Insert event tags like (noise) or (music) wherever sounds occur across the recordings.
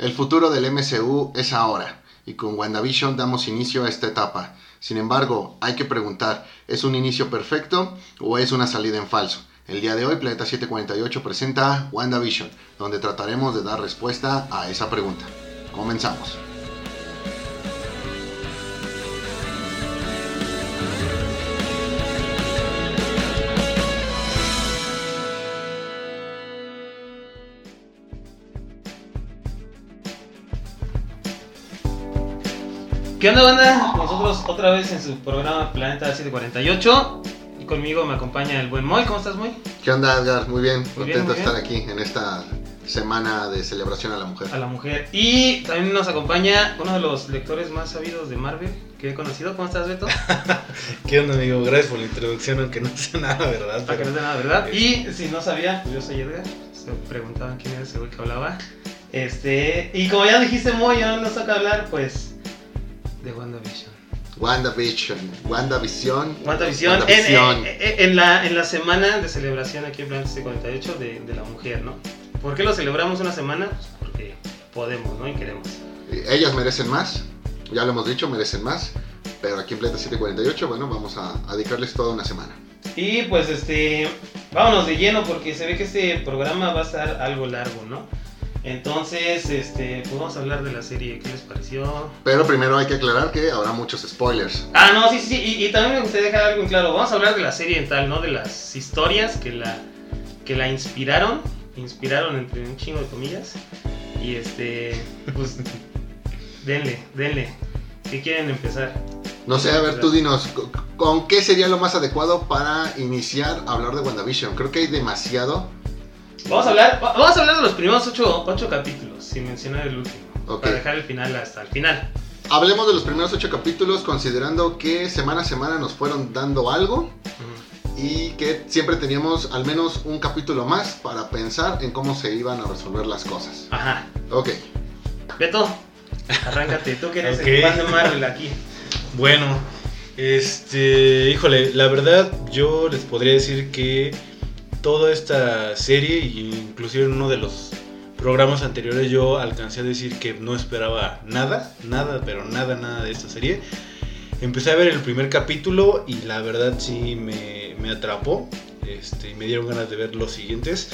El futuro del MCU es ahora, y con WandaVision damos inicio a esta etapa. Sin embargo, hay que preguntar, ¿es un inicio perfecto o es una salida en falso? El día de hoy, Planeta 748 presenta WandaVision, donde trataremos de dar respuesta a esa pregunta. Comenzamos. ¿Qué onda, banda? Nosotros otra vez en su programa Planeta 748. Y conmigo me acompaña el buen Moy. ¿Cómo estás, Moy? ¿Qué onda, Edgar? Muy bien, Muy bien, contento muy de estar aquí en esta semana de celebración a la mujer. A la mujer. Y también nos acompaña uno de los lectores más sabidos de Marvel que he conocido. ¿Cómo estás, Beto? (laughs) ¿Qué onda, amigo? Gracias por la introducción, aunque no sé nada, ¿verdad? Para que no te nada, ¿verdad? Y si no sabía, pues yo soy Edgar. Se preguntaban quién era ese güey que hablaba. Este, y como ya dijiste, Moy, ya nos toca hablar, pues, de WandaVision. WandaVision, WandaVision. WandaVision, en, WandaVision. en- en la, en la semana de celebración aquí en Planeta 48 de, de la mujer, ¿no? ¿Por qué lo celebramos una semana? Pues porque podemos, ¿no? Y queremos. Ellas merecen más, ya lo hemos dicho, merecen más. Pero aquí en Planeta 748, bueno, vamos a, a dedicarles toda una semana. Y pues este, vámonos de lleno porque se ve que este programa va a estar algo largo, ¿no? Entonces, este, pues vamos a hablar de la serie, ¿qué les pareció? Pero primero hay que aclarar que habrá muchos spoilers. Ah, no, sí, sí, y, y también me gustaría dejar algo en claro. Vamos a hablar de la serie en tal, ¿no? De las historias que la, que la inspiraron. Inspiraron entre un chingo de comillas. Y este, pues, (laughs) denle, denle. ¿Qué quieren empezar? No sé, a ver, tú dinos, ¿con- ¿con qué sería lo más adecuado para iniciar a hablar de WandaVision? Creo que hay demasiado. Vamos a hablar, va- vamos a hablar de los primeros ocho, ocho capítulos, sin mencionar el último. Ok. Para dejar el final hasta el final. Hablemos de los primeros ocho capítulos considerando que semana a semana nos fueron dando algo y que siempre teníamos al menos un capítulo más para pensar en cómo se iban a resolver las cosas. Ajá. Ok, Beto, arráncate. Tú que eres Ok. el de Marvel aquí. Bueno, este, híjole, la verdad yo les podría decir que toda esta serie, y inclusive en uno de los programas anteriores yo alcancé a decir que no esperaba nada, nada, pero nada, nada de esta serie. Empecé a ver el primer capítulo y la verdad sí me, me atrapó, este, me dieron ganas de ver los siguientes.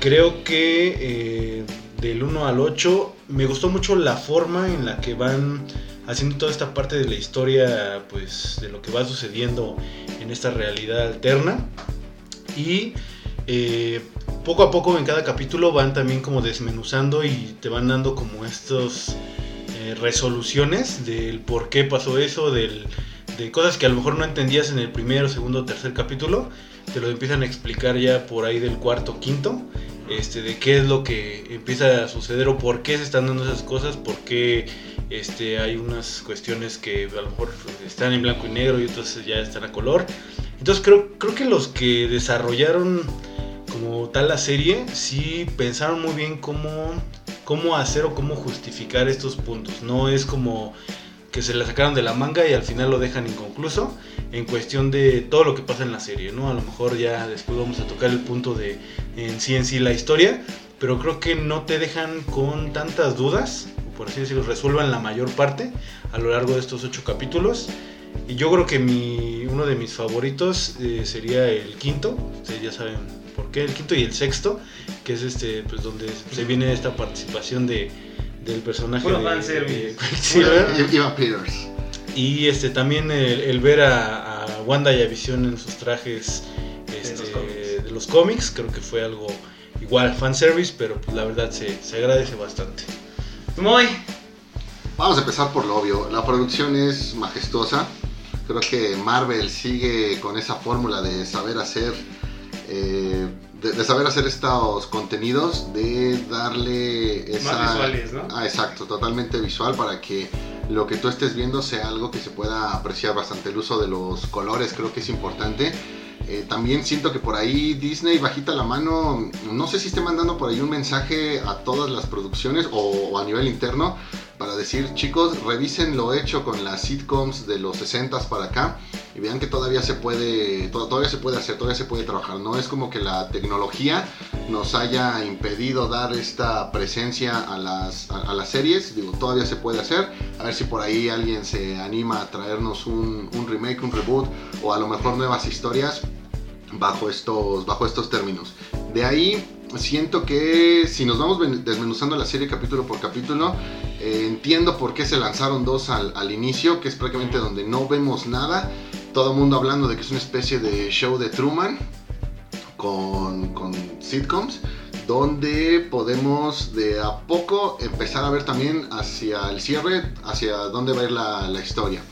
Creo que eh, del 1 al 8 me gustó mucho la forma en la que van haciendo toda esta parte de la historia, pues de lo que va sucediendo en esta realidad alterna. Y eh, poco a poco en cada capítulo van también como desmenuzando y te van dando como estos eh, resoluciones del por qué pasó eso, del, de cosas que a lo mejor no entendías en el primero, segundo, tercer capítulo. Te lo empiezan a explicar ya por ahí del cuarto, quinto. Este, de qué es lo que empieza a suceder o por qué se están dando esas cosas, por qué este, hay unas cuestiones que a lo mejor están en blanco y negro y otras ya están a color. Entonces creo, creo que los que desarrollaron como tal la serie sí pensaron muy bien cómo, cómo hacer o cómo justificar estos puntos. No es como que se la sacaron de la manga y al final lo dejan inconcluso en cuestión de todo lo que pasa en la serie, ¿no? A lo mejor ya después vamos a tocar el punto de en sí en sí la historia, pero creo que no te dejan con tantas dudas, por así decirlo, resuelvan la mayor parte a lo largo de estos ocho capítulos. Y yo creo que mi, uno de mis favoritos eh, sería el quinto, ustedes ya saben por qué, el quinto y el sexto, que es este, pues donde se viene esta participación de, del personaje Puro de, de Quicksilver. I- Ivan Peters. Y este también el, el ver a, a Wanda y a Visión en sus trajes este, los de los cómics, creo que fue algo igual fanservice, pero pues, la verdad se, se agradece bastante. Muy. Vamos a empezar por lo obvio. La producción es majestuosa. Creo que Marvel sigue con esa fórmula de saber hacer, eh, de, de saber hacer estos contenidos, de darle esa, Más visuales, ¿no? Ah, exacto, totalmente visual para que lo que tú estés viendo sea algo que se pueda apreciar bastante. El uso de los colores creo que es importante. Eh, también siento que por ahí Disney bajita la mano, no sé si esté mandando por ahí un mensaje a todas las producciones o, o a nivel interno para decir, chicos, revisen lo hecho con las sitcoms de los 60s para acá y vean que todavía se puede, to- todavía se puede hacer, todavía se puede trabajar. No es como que la tecnología nos haya impedido dar esta presencia a las, a, las series. Digo, todavía se puede hacer. A ver si por ahí alguien se anima a traernos un, remake, un reboot o a lo mejor nuevas historias bajo estos, bajo estos términos. De ahí siento que si nos vamos desmenuzando la serie capítulo por capítulo, eh, entiendo por qué se lanzaron dos al, al inicio, que es prácticamente donde no vemos nada. Todo el mundo hablando de que es una especie de show de Truman con, con sitcoms, donde podemos de a poco empezar a ver también hacia el cierre, hacia dónde va a ir la, la historia.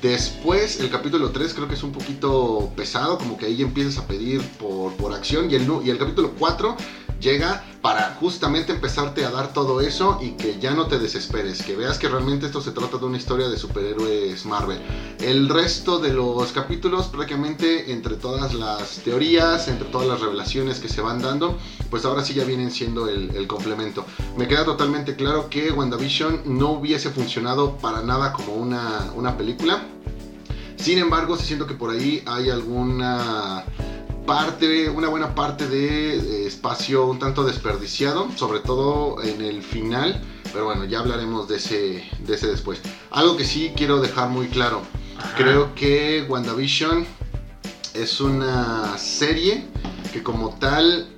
Después, el capítulo 3 creo que es un poquito pesado, como que ahí empiezas a pedir por, por acción. Y el, y el capítulo 4 llega para justamente empezarte a dar todo eso y que ya no te desesperes, que veas que realmente esto se trata de una historia de superhéroes Marvel. El resto de los capítulos, prácticamente entre todas las teorías, entre todas las revelaciones que se van dando, pues ahora sí ya vienen siendo el, complemento. Me queda totalmente claro que WandaVision no hubiese funcionado para nada como una, una película. Sin embargo, sí siento que por ahí hay alguna parte, una buena parte de eh, espacio un tanto desperdiciado, sobre todo en el final. Pero bueno, ya hablaremos de ese, de ese después. Algo que sí quiero dejar muy claro. Creo que WandaVision es una serie que como tal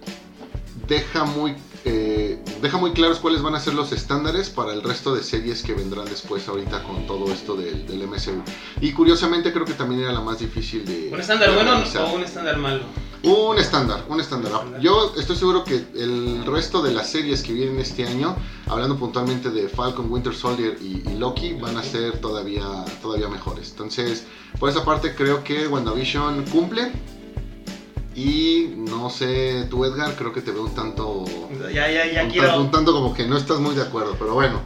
deja muy, eh, deja muy claros cuáles van a ser los estándares para el resto de series que vendrán después ahorita con todo esto del, del MCU. Y curiosamente creo que también era la más difícil de... ¿Un estándar de bueno o un estándar malo? Un estándar, un estándar. Estándar. Yo estoy seguro que el resto de las series que vienen este año, hablando puntualmente de Falcon, Winter Soldier y, y Loki, van a ser todavía, todavía mejores. Entonces, por esa parte creo que WandaVision cumple. Y no sé, tú Edgar, creo que te veo un tanto... Ya, ya, ya un, quiero. un tanto como que no estás muy de acuerdo, pero bueno,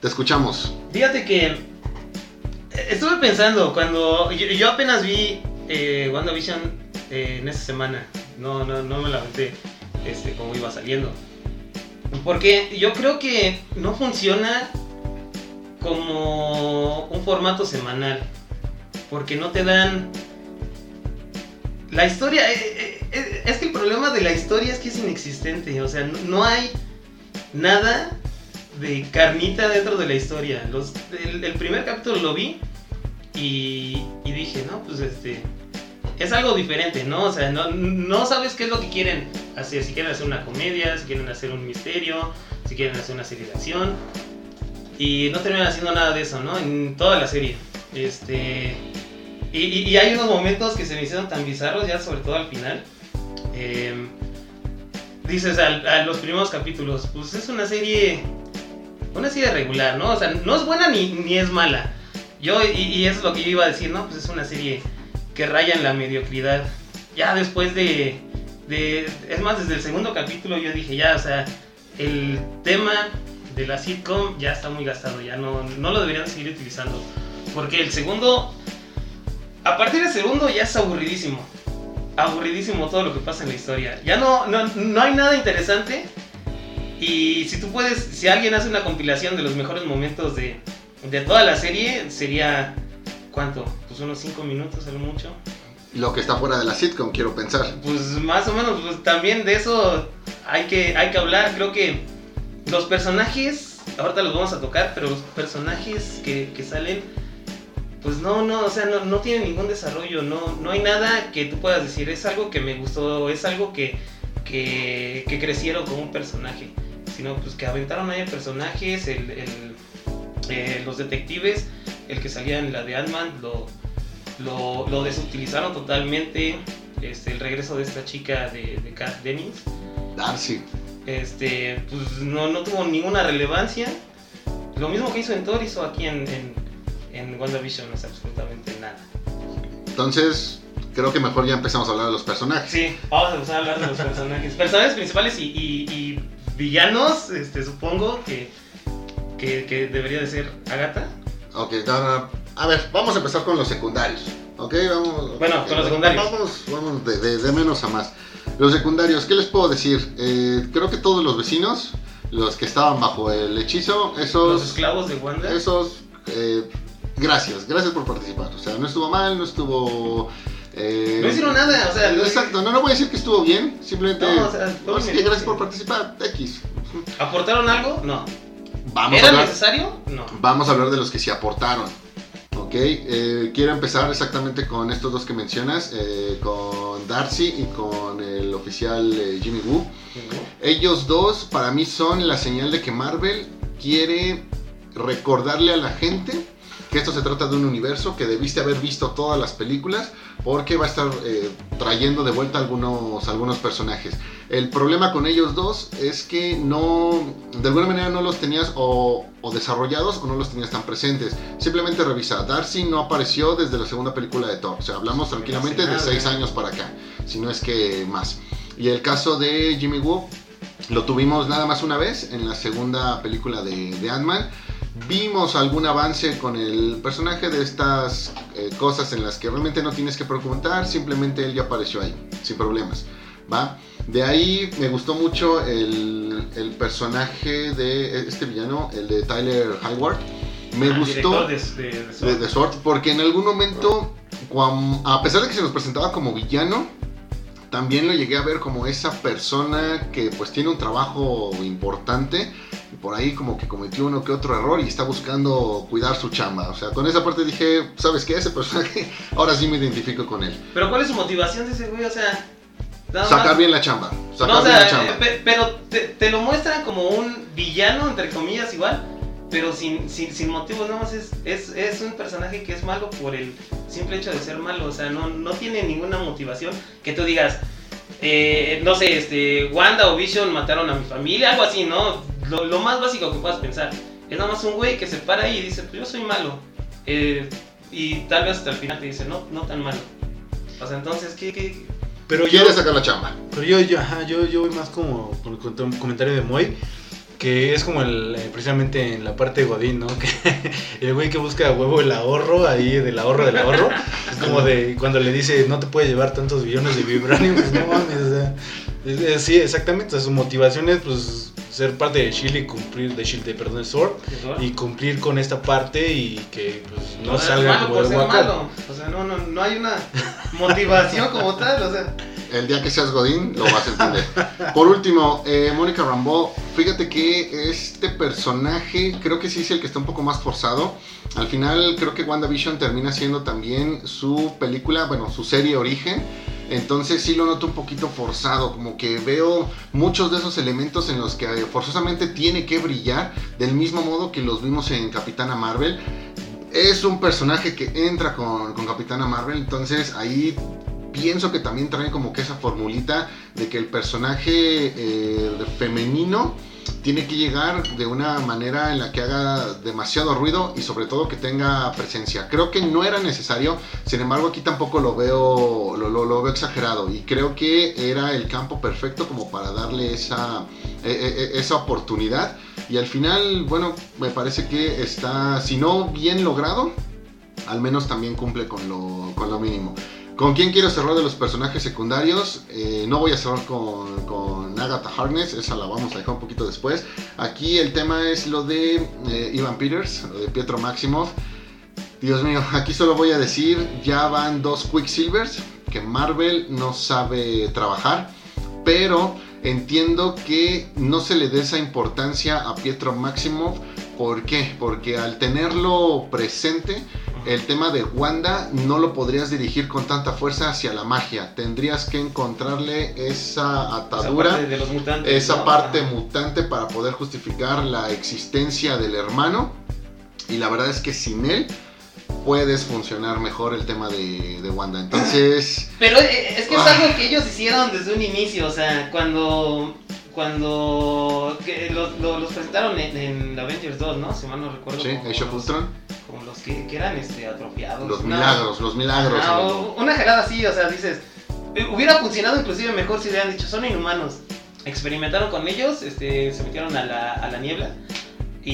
te escuchamos. Fíjate que eh, estuve pensando cuando yo, yo apenas vi eh, WandaVision eh, en esta semana. No, no, no me la aventé este, como iba saliendo. Porque yo creo que no funciona como un formato semanal. Porque no te dan... La historia... eh, eh, eh, es que el problema de la historia es que es inexistente. O sea, no, hay nada de carnita dentro de la historia. Los, el, el primer capítulo lo vi y, y dije, no, pues este... Es algo diferente, ¿no? O sea, no, no sabes qué es lo que quieren hacer. Si quieren hacer una comedia, si quieren hacer un misterio, si quieren hacer una serie de acción. Y no terminan haciendo nada de eso, ¿no? En toda la serie. Este... Y, hay unos momentos que se me hicieron tan bizarros, ya sobre todo al final. Em, dices al- a, los primeros capítulos, pues es una serie, una serie regular, ¿no? O sea, no es buena ni, ni es mala. Yo, y, y eso es lo que yo iba a decir, ¿no? Pues es una serie que raya en la mediocridad. Ya después de, de, es más, desde el segundo capítulo yo dije, ya, o sea, el tema de la sitcom ya está muy gastado, ya no, no lo deberían seguir utilizando. Porque el segundo, a partir del segundo ya es aburridísimo aburridísimo todo lo que pasa en la historia. Ya no, no, no hay nada interesante. Y si tú puedes, si alguien hace una compilación de los mejores momentos de, de toda la serie, sería, ¿cuánto? Pues unos 5 minutos a lo mucho. Lo que está fuera de la sitcom, quiero pensar. Pues más o menos, pues también de eso hay que, hay que hablar. Creo que los personajes, ahorita los vamos a tocar, pero los personajes que, que salen, pues no, no, o sea, no, no tienen ningún desarrollo, no, no hay nada que tú puedas decir, es algo que me gustó, es algo que, que, que crecieron como un personaje, sino pues que aventaron ahí personajes, el, el- eh, los detectives, el que salía en la de Ant-Man, lo, lo, lo desutilizaron totalmente, este, el regreso de esta chica de, de Kat Dennings, Darcy. este, pues no, no tuvo ninguna relevancia. Lo mismo que hizo en Thor, hizo aquí en, en, en WandaVision, no es absolutamente nada. Entonces, creo que mejor ya empezamos a hablar de los personajes. Sí, vamos a empezar a hablar de los personajes. Personajes principales y, y- y villanos, este, supongo que, que, que debería de ser Agatha. Ok, no, a ver, vamos a empezar con los secundarios. Ok, vamos. Bueno, con los secundarios. Vamos, vamos de, de- de menos a más. Los secundarios, ¿qué les puedo decir? Eh, creo que todos los vecinos, los que estaban bajo el hechizo, Los esos. esclavos de Wanda. Esos. eh, gracias, gracias por participar. O sea, no estuvo mal, no estuvo... eh, No hicieron nada, o sea, Exacto, no, no voy a decir que estuvo bien, simplemente... No, o sea, Así que gracias por participar, X. ¿Aportaron algo? No. Vamos a ¿Era hablar... necesario? No. Vamos a hablar de los que sí aportaron. Ok, eh, quiero empezar exactamente con estos dos que mencionas, eh, con Darcy y con el oficial eh, Jimmy Woo. Ellos dos para mí son la señal de que Marvel quiere recordarle a la gente que esto se trata de un universo que debiste haber visto todas las películas porque va a estar eh, trayendo de vuelta algunos, algunos personajes. El problema con ellos dos es que no, de alguna manera no los tenías o, o desarrollados o no los tenías tan presentes. Simplemente revisa, Darcy no apareció desde la segunda película de Thor. O sea, hablamos tranquilamente de seis años para acá, si no es que más. Y el caso de Jimmy Woo, lo tuvimos nada más una vez en la segunda película de, de Ant-Man. Vimos algún avance con el personaje de estas eh, cosas en las que realmente no tienes que preguntar, simplemente él ya apareció ahí, sin problemas. ¿va? De ahí me gustó mucho el, el personaje de este villano, el de Tyler Hayward. Me Ah, gustó de, de- Sword. porque en algún momento, a pesar de que se nos presentaba como villano, también lo llegué a ver como esa persona que pues tiene un trabajo importante y por ahí como que cometió uno que otro error y está buscando cuidar su chamba. O sea, con esa parte dije, ¿sabes qué? Ese personaje, (laughs) ahora sí me identifico con él. Pero ¿cuál es su motivación de ese güey? O sea, Sacar más- bien la chamba. Sacar No, o bien la chamba. eh, pe- pero te, te lo muestran como un villano, entre comillas, igual, pero sin, sin, sin motivos, nada más es, es, es un personaje que es malo por el simple hecho de ser malo, o sea, no, no tiene ninguna motivación que tú digas, eh, no sé, este, Wanda o Vision mataron a mi familia, algo así, ¿no? Lo, lo más básico que puedas pensar. Es nada más un güey que se para ahí y dice, pues yo soy malo. Eh, y tal vez hasta el final te dice, no, no tan malo. O sea, entonces, ¿qué, qué? Pero yo, Quiere sacar la chamba. pero yo, yo, ajá, yo, yo voy más como con un comentario de Moy, que es como el, eh, precisamente en la parte de Godín, ¿no? (laughs) Que el güey que busca a huevo el ahorro, ahí del ahorro del ahorro, es como de cuando le dice no te puede llevar tantos billones de vibranium, pues no mames, o sea, es- es- sí, exactamente, o sea, su motivación es pues ser parte de Shield y cumplir, de Shield, de, perdón, de Sword, y cumplir con esta parte y que pues no, es salga malo como de guaco. malo. O sea, no, no, no hay una motivación como tal. O sea, El día que seas Godín lo vas a entender. Por último, eh, Mónica Rambeau, fíjate que este personaje creo que sí es el que está un poco más forzado. Al final creo que WandaVision termina siendo también su película, bueno, su serie origen. Entonces sí lo noto un poquito forzado, como que veo muchos de esos elementos en los que eh, forzosamente tiene que brillar, del mismo modo que los vimos en Capitana Marvel. Es un personaje que entra con, con Capitana Marvel, entonces ahí pienso que también trae como que esa formulita de que el personaje eh, femenino tiene que llegar de una manera en la que haga demasiado ruido y sobre todo que tenga presencia. Creo que no era necesario, sin embargo aquí tampoco lo veo, lo, veo exagerado y creo que era el campo perfecto como para darle esa, eh, esa oportunidad y al final, bueno, me parece que está, si no bien logrado, al menos también cumple con lo, con lo mínimo. ¿Con quién quiero cerrar de los personajes secundarios? Eh, no voy a cerrar con, con Agatha Harkness, esa la vamos a dejar un poquito después. Aquí el tema es lo de eh, Ivan Peters, lo de Pietro Maximoff. Dios mío, (laughs) aquí solo voy a decir, ya van dos Quicksilvers que Marvel no sabe trabajar, pero entiendo que no se le dé esa importancia a Pietro Maximoff. ¿Por qué? Porque al tenerlo presente, el tema de Wanda no lo podrías dirigir con tanta fuerza hacia la magia. Tendrías que encontrarle esa esa atadura, parte de los mutantes. esa ¿no? parte mutante para poder justificar la existencia del hermano. Y la verdad es que sin él puedes funcionar mejor el tema de, de Wanda. Entonces, (laughs) Pero eh, es que es Ah. algo que ellos hicieron desde un inicio, o sea, cuando cuando que los, los- los presentaron en, en Avengers 2, ¿no? Si mal no recuerdo. sí, Age of Ultron, Como los que, que eran este, atrofiados. los una- milagros, los milagros. Ah, o- una jalada así, o sea, dices, eh, hubiera funcionado inclusive mejor si hubieran dicho, son inhumanos. Experimentaron con ellos, este, se metieron a la, a la niebla y,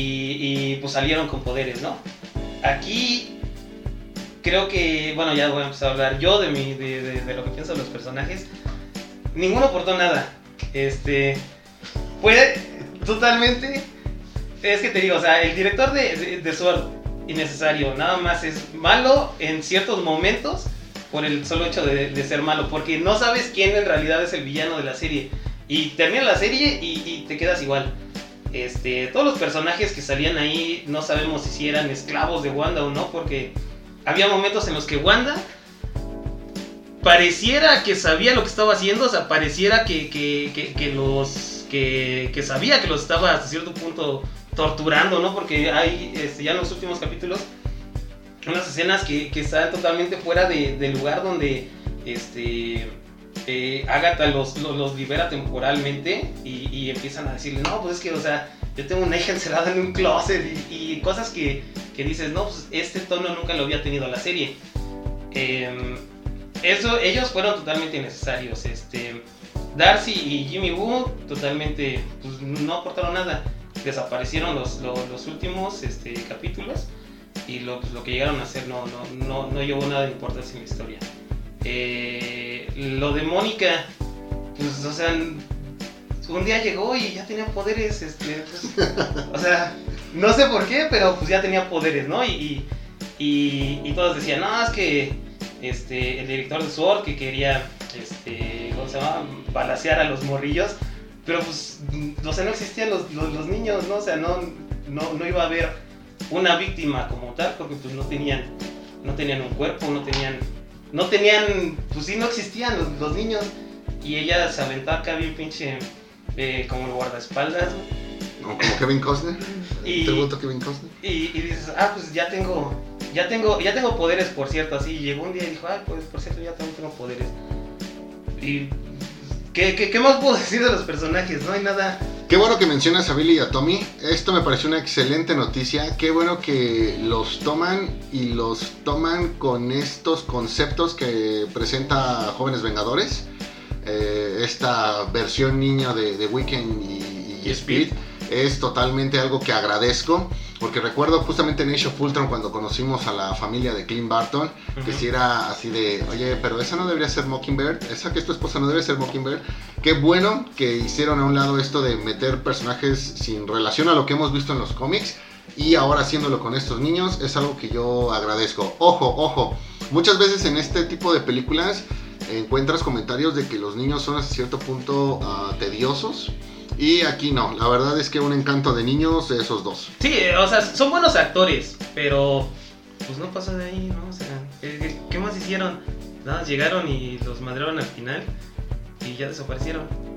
y, pues salieron con poderes, ¿no? Aquí creo que, bueno, ya voy a empezar a hablar yo de, mi, de, de- de lo que pienso de los personajes. Ninguno aportó nada. Este, puede totalmente... Es que te digo, o sea, el director de, de, de Sword innecesario. Nada más es malo en ciertos momentos por el solo hecho de, ser malo. Porque no sabes quién en realidad es el villano de la serie. Y termina la serie y, te quedas igual. Este, todos los personajes que salían ahí no sabemos si eran esclavos de Wanda o no, porque había momentos en los que Wanda pareciera que sabía lo que estaba haciendo, o sea, pareciera que, que, que, que los que, que, sabía que los estaba hasta cierto punto torturando, ¿no? Porque hay este, ya en los últimos capítulos unas escenas que, que están totalmente fuera de, del lugar donde este eh, Agatha los, los, libera temporalmente y, empiezan a decirle, no, pues es que, o sea, yo tengo una hija (laughs) encerrada en un closet y, cosas que, que, dices, no, pues este tono nunca lo había tenido la serie. Eh, eso, ellos fueron totalmente innecesarios. Este, Darcy y Jimmy Woo totalmente pues, no aportaron nada. Desaparecieron los, los, los últimos este, capítulos y lo, pues, lo, que llegaron a hacer no, no, no, no llevó nada de importancia en la historia. Eh, lo de Mónica, pues, o sea, un día llegó y ya tenía poderes, este, pues, (laughs) o sea, no sé por qué, pero pues ya tenía poderes, ¿no? Y, y, y todos decían, no, es que este, el director de SWORD que quería, este, ¿cómo se llama? Balasear a los morrillos, pero pues, o sea, no existían los, los, los niños, ¿no? O sea, no, no, no iba a haber una víctima como tal, porque pues no tenían, no tenían un cuerpo, no tenían no tenían, pues sí, no existían los, los niños. Y ella se aventó acá bien pinche, eh, como el guardaespaldas. Como, como Kevin Costner. (laughs) Y, Tributo Kevin Costner. Y, y, dices, ah, pues ya tengo, ya tengo, ya tengo poderes, por cierto. Así llegó un día y dijo, ah, pues por cierto, ya también tengo poderes. Y, ¿qué, qué, qué más puedo decir de los personajes? No hay nada. Qué bueno que mencionas a Billy y a Tommy. Esto me pareció una excelente noticia. Qué bueno que los toman y los toman con estos conceptos que presenta Jóvenes Vengadores. Eh, esta versión niña de, de Weekend y, y, y Speed es totalmente algo que agradezco. Porque recuerdo justamente en Age of Ultron cuando conocimos a la familia de Clint Barton, uh -huh. que si era así de, oye, pero esa no debería ser Mockingbird, esa que es tu esposa no debe ser Mockingbird. Qué bueno que hicieron a un lado esto de meter personajes sin relación a lo que hemos visto en los cómics y ahora haciéndolo con estos niños es algo que yo agradezco. Ojo, ojo, muchas veces en este tipo de películas encuentras comentarios de que los niños son hasta cierto punto uh, tediosos. Y aquí no, la verdad es que un encanto de niños esos dos. Sí, o sea, son buenos actores, pero pues no pasó de ahí, ¿no? O sea, ¿qué, qué más hicieron? Nada, llegaron y los madrearon al final y ya desaparecieron.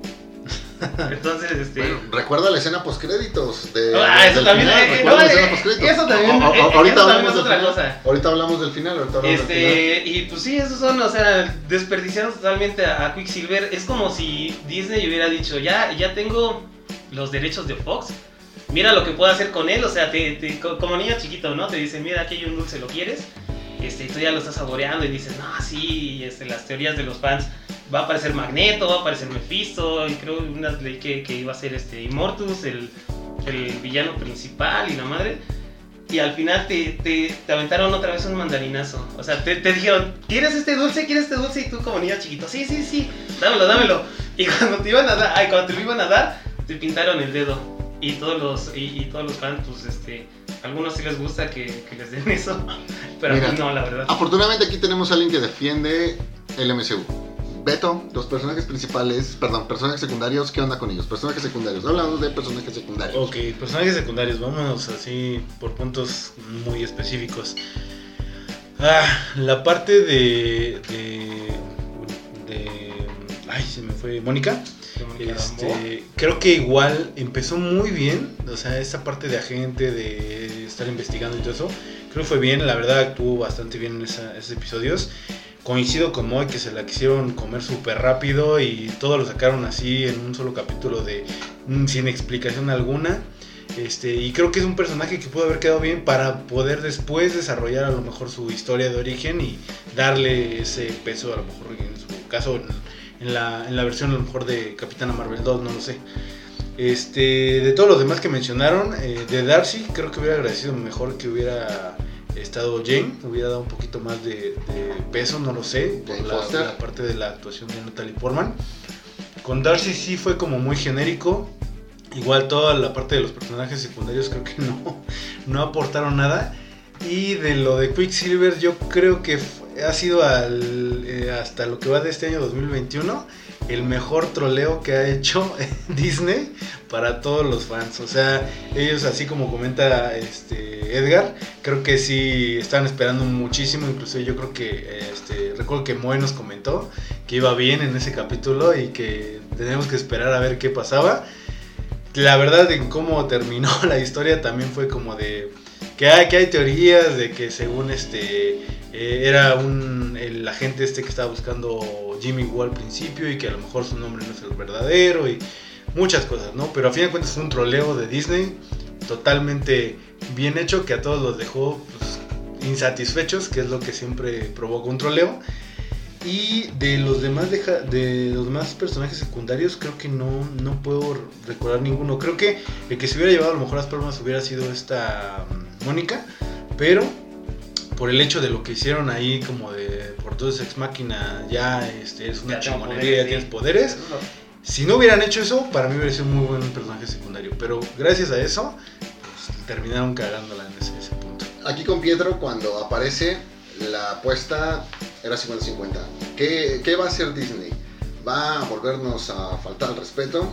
(laughs) Entonces, este. Bueno, recuerda la escena post créditos de. Ah, eso también. Eh, no, eh, eso también. O, o, ahorita, eso hablamos es otra final. cosa. ahorita hablamos del final. Ahorita hablamos Este, del final. y pues sí, esos son, o sea, desperdiciaron totalmente a, a, Quicksilver. Es como si Disney hubiera dicho, ya, ya tengo los derechos de Fox. Mira lo que puedo hacer con él. O sea, te, te, como niño chiquito, ¿no? Te dicen, mira, aquí hay un dulce, ¿lo quieres? Este, y tú ya lo estás saboreando y dices, no, sí, este, las teorías de los fans va a aparecer Magneto, va a aparecer Mephisto, y creo unas ley que, que iba a ser este Immortus, el, el, villano principal y la madre. Y al final te, te, te aventaron otra vez un mandarinazo. O sea, te, te, dijeron, ¿quieres este dulce? ¿Quieres este dulce? Y tú como niño chiquito, sí, sí, sí, dámelo, dámelo. Y (laughs) cuando te iban a dar, ay, cuando te lo iban a dar, te pintaron el dedo. Y todos los, y, y todos los fans, pues este, algunos sí les gusta que, que les den (laughs) eso. Pero Mira, no, la verdad. Afortunadamente aquí tenemos a alguien que defiende el MCU. Beto, los personajes principales, perdón, personajes secundarios, ¿qué onda con ellos? Personajes secundarios, hablamos de personajes secundarios. Ok, personajes secundarios, vámonos así por puntos muy específicos. Ah, la parte de, de, de ay, se me fue, Mónica. Este, creo que igual empezó muy bien, o sea, esa parte de agente, de estar investigando y todo eso, creo que fue bien, la verdad actuó bastante bien en esa, esos episodios coincido con Moy que se la quisieron comer súper rápido y todo lo sacaron así en un solo capítulo de mm, sin explicación alguna. Este, y creo que es un personaje que pudo haber quedado bien para poder después desarrollar a lo mejor su historia de origen y darle ese peso a lo mejor en su caso en, la, en la, versión a lo mejor de Capitana Marvel 2, no lo sé. Este, de todos los demás que mencionaron, eh, de Darcy creo que hubiera agradecido mejor que hubiera estado Jane, hubiera dado un poquito más de, de peso, no lo sé, por la, la, parte de la actuación de Natalie Portman. Con Darcy sí fue como muy genérico. Igual toda la parte de los personajes secundarios creo que (laughs) no, no aportaron nada. Y de lo de Quicksilver, yo creo que ha sido al, eh, hasta lo que va de este año 2021 el mejor troleo que ha hecho (laughs) Disney para todos los fans. O sea, ellos así como comenta este Edgar, creo que sí están esperando muchísimo. Incluso yo creo que este, recuerdo que Moe nos comentó que iba bien en ese capítulo y que tenemos que esperar a ver qué pasaba. La verdad en cómo terminó (laughs) la historia también fue como de que hay, hay teorías de que según este eh, era un el agente este que estaba buscando Jimmy Woo al principio y que a lo mejor su nombre no es el verdadero y muchas cosas, ¿no? Pero a fin de cuentas fue un troleo de Disney totalmente bien hecho que a todos los dejó pues, insatisfechos, que es lo que siempre provoca un troleo. Y de los demás de los demás personajes secundarios creo que no, no puedo recordar ninguno. Creo que el que se hubiera llevado a lo mejor las palmas hubiera sido esta mm, Mónica, pero por el hecho de lo que hicieron ahí, como de por todo ese ex máquina, ya este, es una chingonería, ya tienes poderes. Si no hubieran hecho eso, para mí hubiera sido un muy buen personaje secundario. Pero gracias a eso, pues, terminaron cagándola en ese, punto. Aquí con Pietro, cuando aparece, la apuesta era 50-50. ¿Qué, ¿Qué va a hacer Disney? ¿Va a volvernos a faltar el respeto?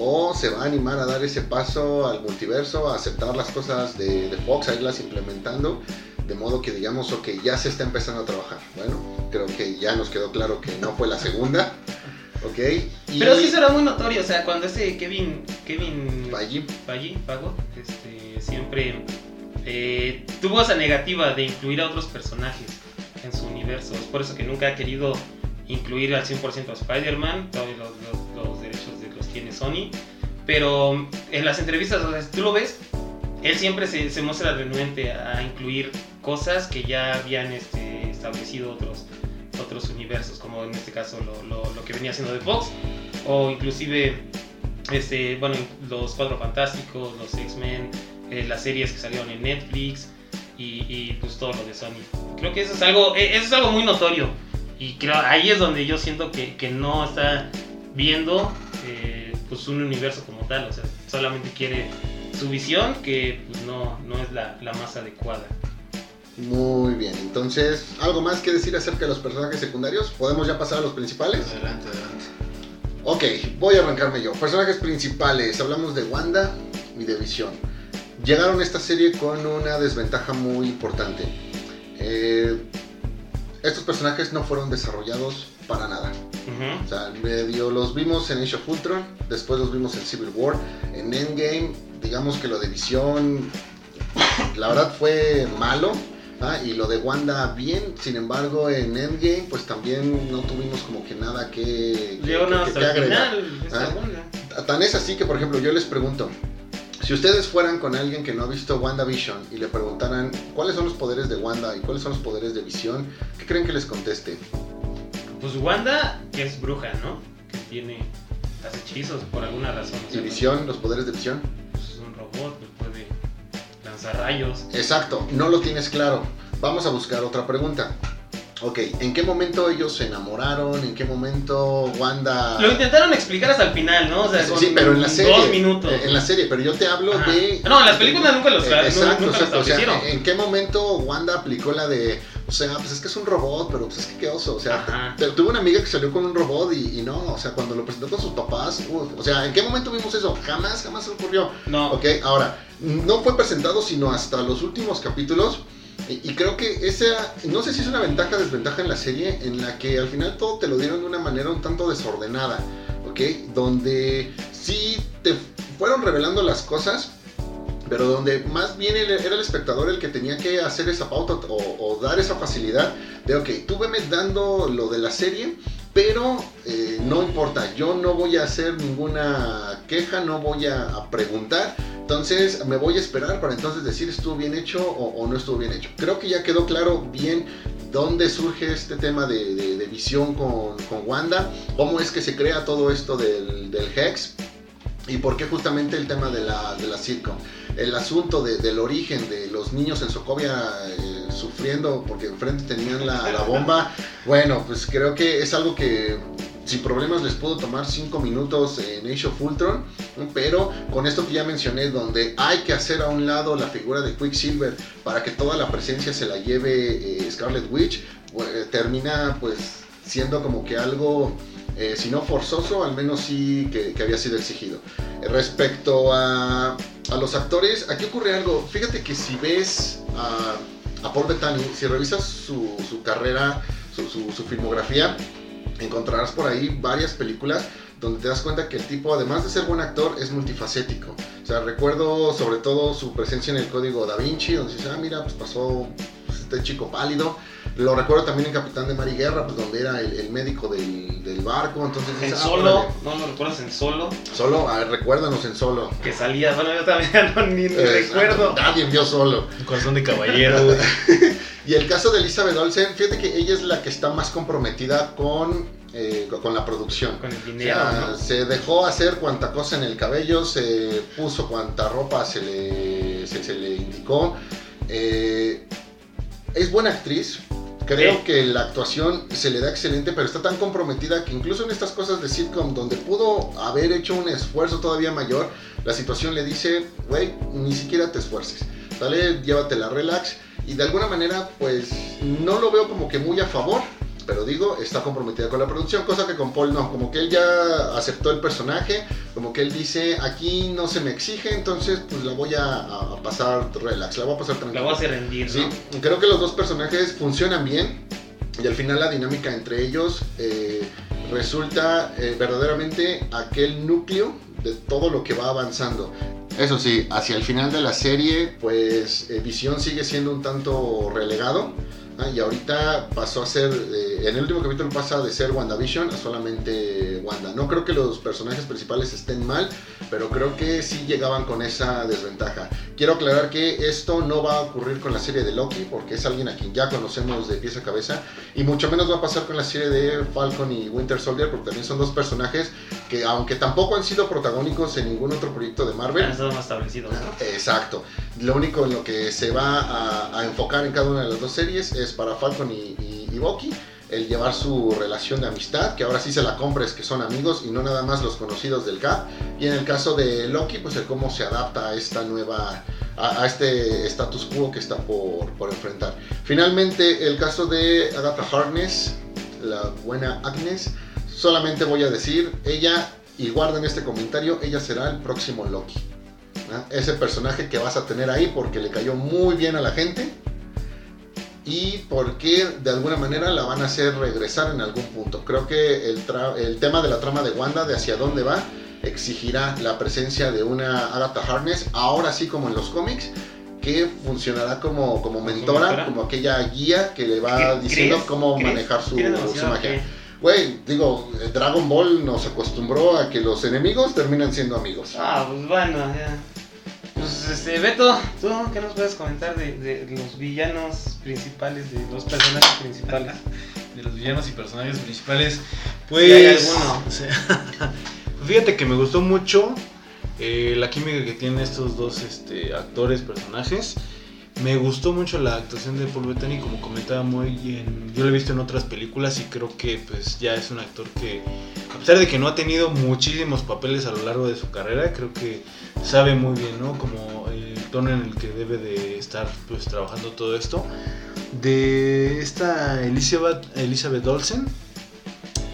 o se va a animar a dar ese paso al multiverso, a aceptar las cosas de, de Fox, a irlas implementando de modo que digamos, ok, ya se está empezando a trabajar. Bueno, creo que ya nos quedó claro que no fue la segunda. Ok. Pero sí será muy notorio, o sea, cuando ese Kevin. Kevin. Paggi. Pago, este, siempre eh, tuvo esa negativa de incluir a otros personajes en su universo. Es por eso que nunca ha querido incluir al 100% a Spider-Man. Todos los, derechos de los tiene Sony. Pero en las entrevistas, o sea, tú lo ves, él siempre se, se muestra renuente a incluir cosas que ya habían este, establecido otros, otros universos, como en este caso lo, lo, que venía siendo de Fox, o inclusive este, bueno, los Cuatro Fantásticos, los X-Men, eh, las series que salieron en Netflix y, y, pues todo lo de Sony. Creo que eso es algo, e, eso es algo muy notorio y creo ahí es donde yo siento que, que no está viendo eh, pues un universo como tal, o sea, solamente quiere su visión que pues, no, no es la, la más adecuada. Muy bien, entonces, ¿algo más que decir acerca de los personajes secundarios? ¿Podemos ya pasar a los principales? Adelante, adelante. Ok, voy a arrancarme yo. Personajes principales, hablamos de Wanda y de Visión. Llegaron a esta serie con una desventaja muy importante. Eh, estos personajes no fueron desarrollados para nada. O sea, medio los vimos en Age of Ultron, después los vimos en Civil War, en Endgame, digamos que lo de Visión, la verdad fue malo Ah, y lo de Wanda bien, sin embargo en Endgame pues también no tuvimos como que nada que, que, agregar. ¿Ah? Tan es así que por ejemplo yo les pregunto, si ustedes fueran con alguien que no ha visto WandaVision y le preguntaran cuáles son los poderes de Wanda y cuáles son los poderes de Visión, ¿qué creen que les conteste? Pues Wanda, que es bruja, ¿no? Que tiene hechizos por alguna razón. ¿Y Visión, los poderes de Visión? Robot, pues puede rayos. Exacto, no lo tienes claro. Vamos a buscar otra pregunta. Ok, ¿en qué momento ellos se enamoraron? ¿En qué momento Wanda...? Lo intentaron explicar hasta el final, ¿no? O sea, sí, pero en la serie... Dos minutos. En la serie, pero yo te hablo de... No, en las películas nunca los eh, Exacto, nunca o sea, ¿en qué momento Wanda aplicó la de... O sea, pues es que es un robot, pero pues es que qué oso. O sea, tuve una amiga que salió con un robot y, no, o sea, cuando lo presentó con sus papás, o sea, ¿en qué momento vimos eso? Jamás, jamás se ocurrió. No. Ok, ahora, no fue presentado sino hasta los últimos capítulos. Y, creo que esa, no sé si es una ventaja o desventaja en la serie, en la que al final todo te lo dieron de una manera un tanto desordenada, ¿ok? Donde sí te fueron revelando las cosas, pero donde más bien era el espectador el que tenía que hacer esa pauta o, dar esa facilidad de, ok, tú veme dando lo de la serie, pero eh, no importa, yo no voy a hacer ninguna queja, no voy a preguntar, entonces me voy a esperar para entonces decir estuvo bien hecho o, no estuvo bien hecho. Creo que ya quedó claro bien dónde surge este tema de, visión con, Wanda, cómo es que se crea todo esto del, Hex y por qué justamente el tema de la, de la sitcom. El asunto del origen de los niños en Socovia eh, sufriendo porque enfrente tenían la, bomba, bueno, pues creo que es algo que sin problemas les pudo tomar 5 minutos en Age of Ultron, pero con esto que ya mencioné, donde hay que hacer a un lado la figura de Quicksilver para que toda la presencia se la lleve eh, Scarlet Witch, termina pues siendo como que algo, eh, si no forzoso, al menos sí que, había sido exigido. respecto a, a, los actores, aquí ocurre algo, fíjate que si ves a, a Paul Bettany, si revisas su, su carrera, su, su, su filmografía, encontrarás por ahí varias películas donde te das cuenta que el tipo, además de ser buen actor, es multifacético. O sea, recuerdo sobre todo su presencia en el código Da Vinci, donde dice, ah, mira, pues pasó pues, este chico pálido. Lo recuerdo también en Capitán de Mar y Guerra, pues donde era el, médico del, del, barco. Entonces, en ah, Solo, ¿no lo recuerdas en Solo? Solo, a ver, recuérdanos en Solo. Que salía, bueno, yo también (laughs) no, ni, recuerdo. Nadie vio Solo. Un corazón de caballero. (laughs) y el caso de Elizabeth Olsen, fíjate que ella es la que está más comprometida con eh, con la producción. Con el dinero. Se dejó hacer cuanta cosa en el cabello, se puso cuanta ropa se le, se, le indicó. Eh, es buena actriz. Creo que la actuación se le da excelente, pero está tan comprometida que incluso en estas cosas de sitcom, donde pudo haber hecho un esfuerzo todavía mayor, la situación le dice, güey, ni siquiera te esfuerces. Dale, llévatela relax. Y de alguna manera, pues no lo veo como que muy a favor, pero digo, está comprometida con la producción, cosa que con Paul no, como que él ya aceptó el personaje, como que él dice, aquí no se me exige, entonces pues la voy a, pasar relax, la voy a pasar tranquila. La voy a hacer rendir, Sí, creo que los dos personajes funcionan bien y al final la dinámica entre ellos eh, resulta eh, verdaderamente aquel núcleo de todo lo que va avanzando. Eso sí, hacia el final de la serie, pues eh, Visión sigue siendo un tanto relegado Ah, y ahorita pasó a ser, eh, en el último capítulo pasa de ser WandaVision a solamente Wanda. No creo que los personajes principales estén mal, pero creo que sí llegaban con esa desventaja. Quiero aclarar que esto no va a ocurrir con la serie de Loki, porque es alguien a quien ya conocemos de pies a cabeza, y mucho menos va a pasar con la serie de Falcon y Winter Soldier, porque también son dos personajes que, aunque tampoco han sido protagónicos en ningún otro proyecto de Marvel, han estado más establecidos. Exacto. Lo único en lo que se va a, enfocar en cada una de las dos series es para Falcon y, y, el llevar su relación de amistad, que ahora sí se la compres que son amigos y no nada más los conocidos del Cap. Y en el caso de Loki, pues el cómo se adapta a esta nueva, a, este status quo que está por, por, enfrentar. Finalmente, el caso de Agatha Harkness, la buena Agnes, solamente voy a decir, ella, y guarden este comentario, ella será el próximo Loki. Ese personaje que vas a tener ahí porque le cayó muy bien a la gente y porque de alguna manera la van a hacer regresar en algún punto. Creo que el, el, tema de la trama de Wanda, de hacia dónde va, exigirá la presencia de una Agatha Harness, ahora sí como en los cómics, que funcionará como, como mentora, como aquella guía que le va diciendo cómo manejar su, su magia. Güey, digo, Dragon Ball nos acostumbró a que los enemigos terminan siendo amigos. Ah, pues bueno, ya. Pues, este, Beto, ¿tú qué nos puedes comentar de, los villanos principales, de los personajes principales? (laughs) de los villanos y personajes principales, pues... hay alguno. (laughs) fíjate que me gustó mucho eh, la química que tienen estos dos este, actores, personajes. Me gustó mucho la actuación de Paul Bettany, como comentaba muy bien. Yo lo he visto en otras películas y creo que pues ya es un actor que, a pesar de que no ha tenido muchísimos papeles a lo largo de su carrera, creo que sabe muy bien, ¿no? Como tono en el que debe de estar pues trabajando todo esto. De esta Elizabeth, Elizabeth Olsen,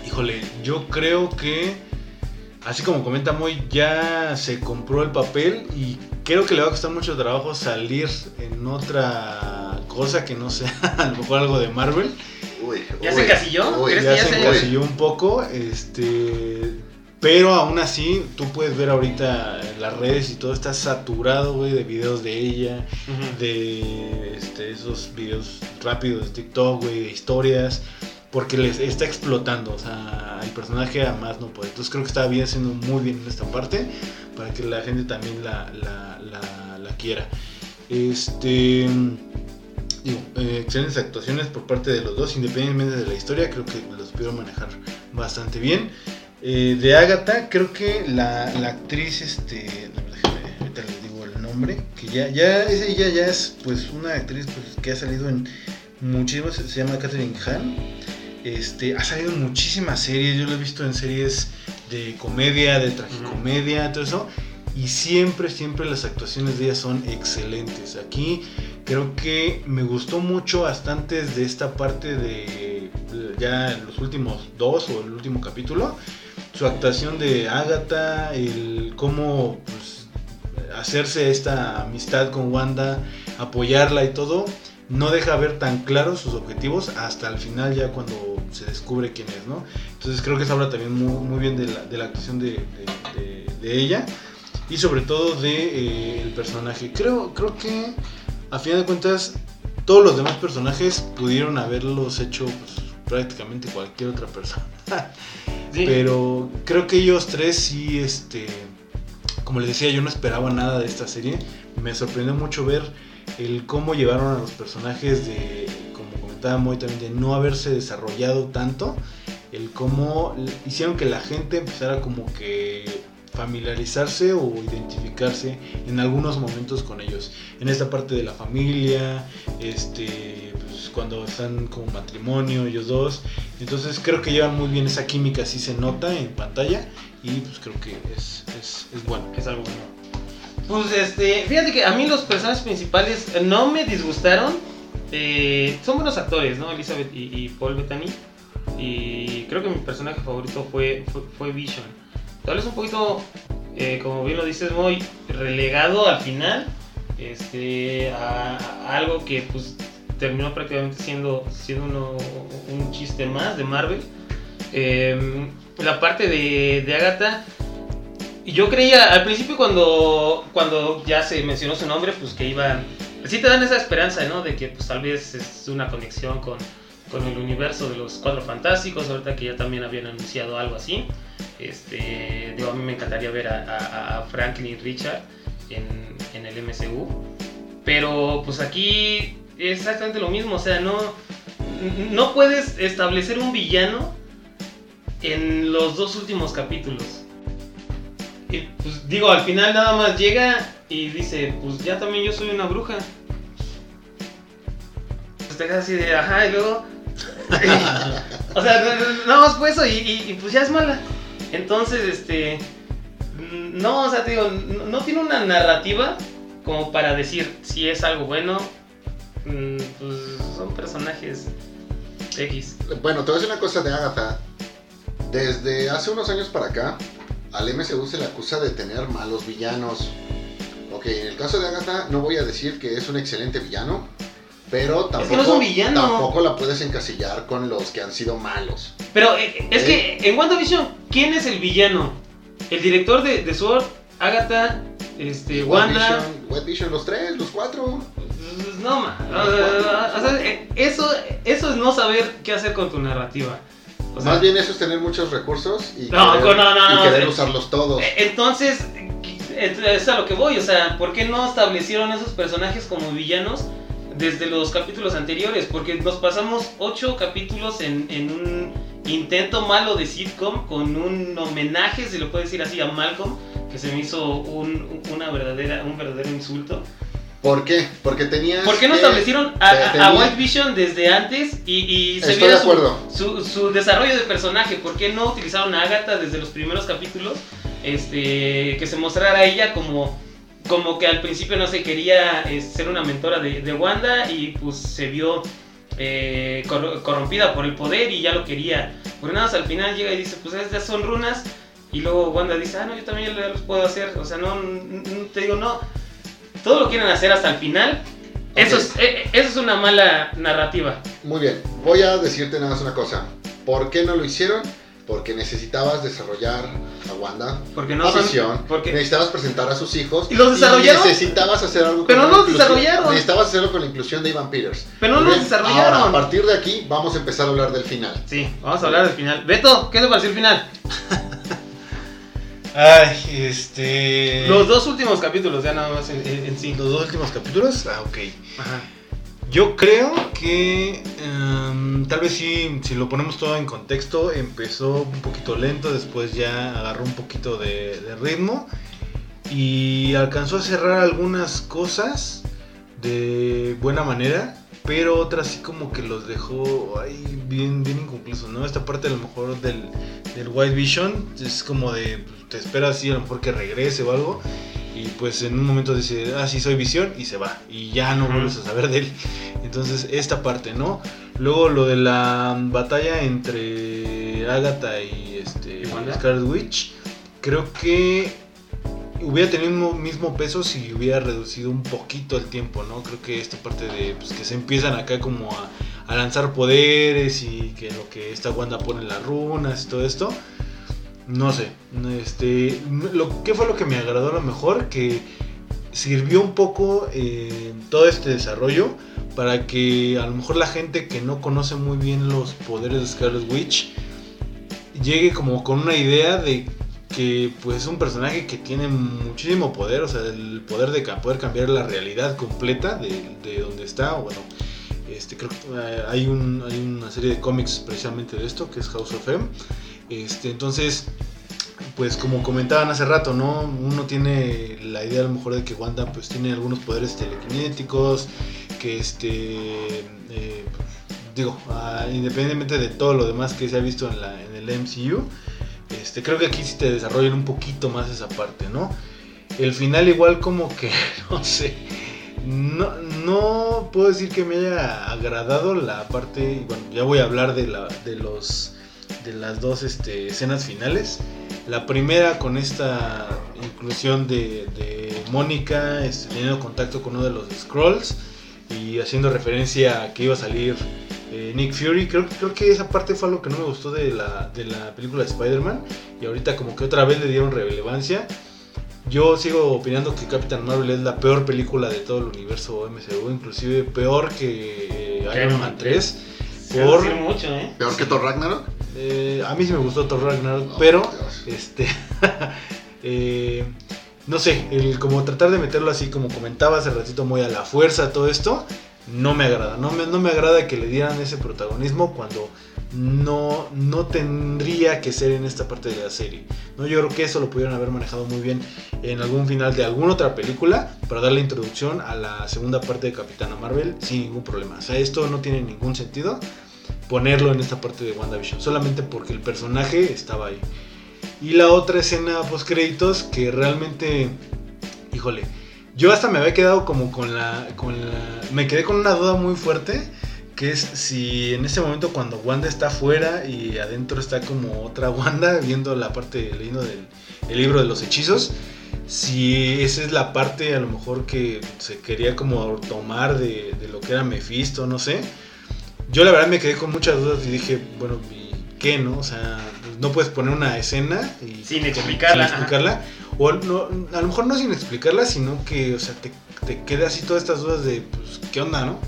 híjole, yo creo que así como comenta Moy, ya se compró el papel y creo que le va a costar mucho trabajo salir en otra cosa que no sea (laughs) a lo mejor algo de Marvel. ¿Ya se encasilló? ya, se encasilló un poco, este... Pero aún así, tú puedes ver ahorita en las redes y todo está saturado, güey, de videos de ella, de este, esos videos rápidos de TikTok, güey, de historias porque les está explotando, o sea, el personaje a más no puede. Entonces creo que está bien haciendo muy bien en esta parte para que la gente también la, quiera. Este, digo, eh, excelentes actuaciones por parte de los dos, independientemente de la historia, creo que los pudieron manejar bastante bien. Eh, de Agatha, creo que la, actriz, este, ahorita les digo el nombre, que ya, ya, ella ya es pues una actriz pues, que ha salido en muchísimos, se llama Catherine Hahn Este, ha salido en muchísimas series, yo lo he visto en series de comedia, de tragicomedia, todo eso. Y siempre, siempre las actuaciones de ella son excelentes. Aquí creo que me gustó mucho bastante de esta parte de ya en los últimos dos o el último capítulo. Su actuación de Agatha, el cómo pues, hacerse esta amistad con Wanda, apoyarla y todo no deja ver tan claros sus objetivos hasta el final ya cuando se descubre quién es, ¿no? Entonces creo que se habla también muy, bien de la, actuación de, ella y sobre todo de eh, el personaje. Creo, creo que a fin de cuentas todos los demás personajes pudieron haberlos hecho pues, prácticamente cualquier otra persona. (laughs) Pero creo que ellos tres sí, este, como les decía, yo no esperaba nada de esta serie. Me sorprendió mucho ver el cómo llevaron a los personajes de, como comentaba Moy también, de no haberse desarrollado tanto, el cómo hicieron que la gente empezara como que familiarizarse o identificarse en algunos momentos con ellos. En esta parte de la familia, este, cuando están como matrimonio ellos dos. Entonces creo que llevan muy bien esa química, así se nota en pantalla y pues creo que es, es, es bueno. Es algo bueno. Pues este, fíjate que a mí los personajes principales no me disgustaron. Eh, son buenos actores, ¿no? Elizabeth y, Paul Bettany. Y creo que mi personaje favorito fue, fue, Vision. Tal vez un poquito, eh, como bien lo dices, muy relegado al final. Este, a, algo que pues terminó prácticamente siendo, siendo un chiste más de Marvel. Em, la parte de, de Agatha yo creía, al principio cuando, cuando ya se mencionó su nombre, pues que iba... Sí te dan esa esperanza, ¿no? De que pues tal vez es una conexión con, con el universo de los Cuatro Fantásticos, ahorita que ya también habían anunciado algo así. Este, digo, a mí me encantaría ver a, Franklin Richard en, en, el MCU. Pero pues aquí exactamente lo mismo, o sea, no, no puedes establecer un villano en los dos últimos capítulos pues digo, al final nada más llega y dice, pues ya también yo soy una bruja. Pues te quedas así de, ajá, y luego... (laughs) o sea, nada más fue eso y, pues ya es mala. Entonces, este... No, o sea, te digo, no, tiene una narrativa como para decir si es algo bueno. Pues son personajes X. Bueno, te voy a decir una cosa de Agatha. Desde hace unos años para acá, al MCU se le acusa de tener malos villanos. Ok, en el caso de Agatha no voy a decir que es un excelente villano, pero tampoco, tampoco la puedes encasillar con los que han sido malos. Pero eh, es que en WandaVision, ¿quién es el villano? ¿El director de, de Sword? ¿Agatha? Este, Wanda. Vision, Vision, los tres, los cuatro. No, ma. Eh, eso, eso es no saber qué hacer con tu narrativa. Más bien eso es tener muchos recursos y querer, usarlos todos. Eh, entonces, es a lo que voy, o sea, ¿por qué no establecieron esos personajes como villanos desde los capítulos anteriores? Porque nos pasamos ocho capítulos en, un intento malo de sitcom con un homenaje, si lo puedo decir así, a Malcolm, que se me hizo un, una verdadera, un verdadero insulto. ¿Por qué? Porque tenías. ¿Por qué no establecieron a, White Vision desde antes y, se viera su, desarrollo de personaje? ¿Por qué no utilizaron a Agatha desde los primeros capítulos? Este, que se mostrara a ella como, como que al principio no se quería eh, ser una mentora de, Wanda y pues se vio eh, corrompida por el poder y ya lo quería. Porque nada más al final llega y dice, pues estas son runas. Y luego Wanda dice, ah, no, yo también los puedo hacer. O sea, no te digo, no todo lo quieren hacer hasta el final. Eso, es, eh, eso es una mala narrativa. Muy bien, voy a decirte nada más una cosa. ¿Por qué no lo hicieron? Porque necesitabas desarrollar a Wanda. Porque no son, porque necesitabas presentar a sus hijos. Y los desarrollaron. necesitabas hacer algo. Pero no los desarrollaron. Necesitabas hacerlo con la inclusión de Ivan Peters. Pero no los desarrollaron. Ahora, a partir de aquí vamos a empezar a hablar del final. Sí, vamos a hablar del final. Beto, ¿qué te pareció el final? (laughs) Ay, este. Los dos últimos capítulos, ya nada más en, sí. Los dos últimos capítulos, ah, ok. Ajá. Yo creo que em, tal vez sí, si lo ponemos todo en contexto, empezó un poquito lento, después ya agarró un poquito de, de ritmo y alcanzó a cerrar algunas cosas de buena manera. pero otras sí como que los dejó ahí bien, bien inconclusos, ¿no? Esta parte a lo mejor del, del White Vision es como de, te esperas así a lo mejor que regrese o algo, y pues en un momento dice, ah, sí, soy visión, y se va, y ya no vuelves a saber de él. Entonces, esta parte, ¿no? Luego lo de la batalla entre Agatha y este, ¿Y? Scarlet Witch, creo que hubiera tenido el mismo- peso si hubiera reducido un poquito el tiempo, ¿no? Creo que esta parte de pues, que se empiezan acá como a, a lanzar poderes y que lo que esta Wanda pone en las runas y todo esto, no sé, este, lo, ¿qué fue lo que me agradó a lo mejor? Que sirvió un poco eh, todo este desarrollo para que a lo mejor la gente que no conoce muy bien los poderes de Scarlet Witch llegue como con una idea de que pues es un personaje que tiene muchísimo poder, o sea, el poder de poder cambiar la realidad completa de, de donde está, bueno, este, creo que eh, hay, un, hay una serie de cómics precisamente de esto, que es House of M, este, entonces, pues como comentaban hace rato, ¿no? Uno tiene la idea a lo mejor de que Wanda pues tiene algunos poderes telequinéticos, que este, eh, digo, independientemente de todo lo demás que se ha visto en, el MCU, este, creo que aquí sí te desarrollan un poquito más esa parte, ¿no? El final igual como que, (laughs) no sé, no, no puedo decir que me haya agradado la parte, bueno, ya voy a hablar de, la, de, los, de las dos este, escenas finales. La primera con esta inclusión de, de Mónica este, teniendo contacto con uno de los Scrolls y haciendo referencia a que iba a salir eh, Nick Fury. Creo, creo que esa parte fue lo que no me gustó de la, de la película de Spider-Man. Y ahorita como que otra vez le dieron relevancia. Yo sigo opinando que Captain Marvel es la peor película de todo el universo MCU, inclusive peor que eh, Iron Man 3. Se va a Por, mucho, ¿eh? Peor que Thor Ragnarok. Eh, a mí sí me gustó Thor Ragnarok, Oh, pero este (laughs) eh, no sé, el como tratar de meterlo así como comentaba hace ratito muy a la fuerza todo esto, no me agrada, no me, no me agrada que le dieran ese protagonismo cuando no, no tendría que ser en esta parte de la serie. ¿no? Yo creo que eso lo pudieron haber manejado muy bien en algún final de alguna otra película para darle introducción a la segunda parte de Capitana Marvel sin ningún problema. O sea, esto no tiene ningún sentido ponerlo en esta parte de WandaVision, solamente porque el personaje estaba ahí. Y la otra escena post créditos que realmente, híjole, yo hasta me había quedado como con la, con la, me quedé con una duda muy fuerte, que es si en ese momento cuando Wanda está afuera y adentro está como otra Wanda viendo la parte, leyendo del el libro de los hechizos, si esa es la parte a lo mejor que se quería como tomar de, de lo que era Mephisto, no sé. Yo la verdad me quedé con muchas dudas y dije, bueno, ¿y qué, no? O sea, no puedes poner una escena y Sin explicarla, sin explicarla. O no, a lo mejor no sin explicarla, sino que, o sea, te, te queda así todas estas dudas de, pues, ¿qué onda, no?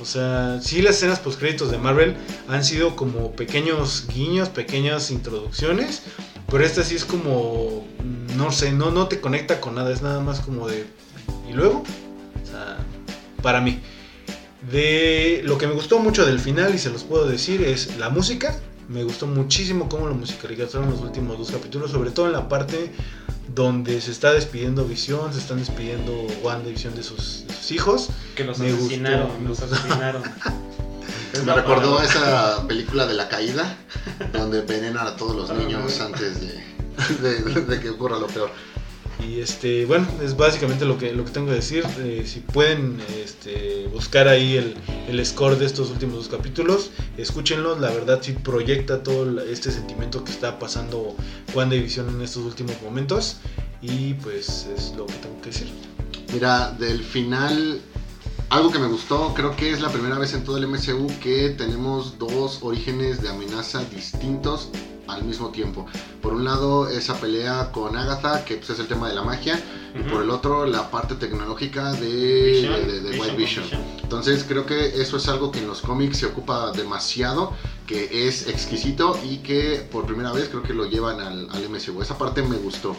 O sea, sí las escenas post créditos de Marvel han sido como pequeños guiños, pequeñas introducciones, pero esta sí es como, no sé, no, no te conecta con nada, es nada más como de, ¿y luego? O sea, para mí. De lo que me gustó mucho del final, y se los puedo decir, es la música. Me gustó muchísimo cómo lo musicalizaron los últimos dos capítulos, sobre todo en la parte donde se está despidiendo Visión, se están despidiendo Wanda y Visión de sus, de sus hijos. Que los Me asesinaron, gustó, los asesinaron. (laughs) Es Me recordó palabra. esa película de la caída, donde envenenan a todos los Ah, niños antes de, (laughs) de- de que ocurra lo peor. Y este, bueno, es básicamente lo que, lo que tengo que decir. Eh, si pueden este, buscar ahí el, el score de estos últimos dos capítulos, escúchenlos. La verdad sí proyecta todo este sentimiento que está pasando Wanda y Visión en estos últimos momentos. Y pues es lo que tengo que decir. Mira, del final, algo que me gustó, creo que es la primera vez en todo el MCU que tenemos dos orígenes de amenaza distintos al mismo tiempo. Por un lado, esa pelea con Agatha, que pues, es el tema de la magia, y por el otro, la parte tecnológica de, Vision, de- de White Vision. Entonces creo que eso es algo que en los cómics se ocupa demasiado, que es exquisito y que por primera vez creo que lo llevan al, al MCU. Esa parte me gustó.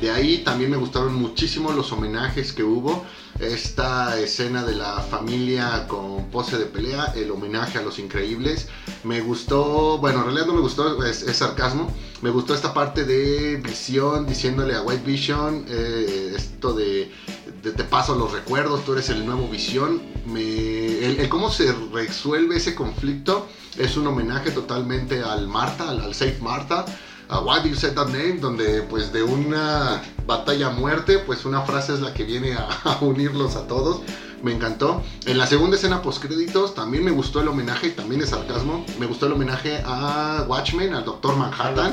De ahí también me gustaron muchísimo los homenajes que hubo esta escena de la familia con pose de pelea, el homenaje a los increíbles. Me gustó, bueno, en realidad no me gustó, es, sarcasmo. Me gustó esta parte de Visión diciéndole a White Vision eh, esto de, te paso los recuerdos, tú eres el nuevo Visión. El, cómo se resuelve ese conflicto es un homenaje totalmente al Marta, al, al Safe Marta a Why Do You Say That Name, donde pues de una batalla a muerte, pues una frase es la que viene a, (laughs) unirlos a todos. Me encantó. En la segunda escena post créditos también me gustó el homenaje, también es sarcasmo. Me gustó el homenaje a Watchmen, al Doctor Manhattan.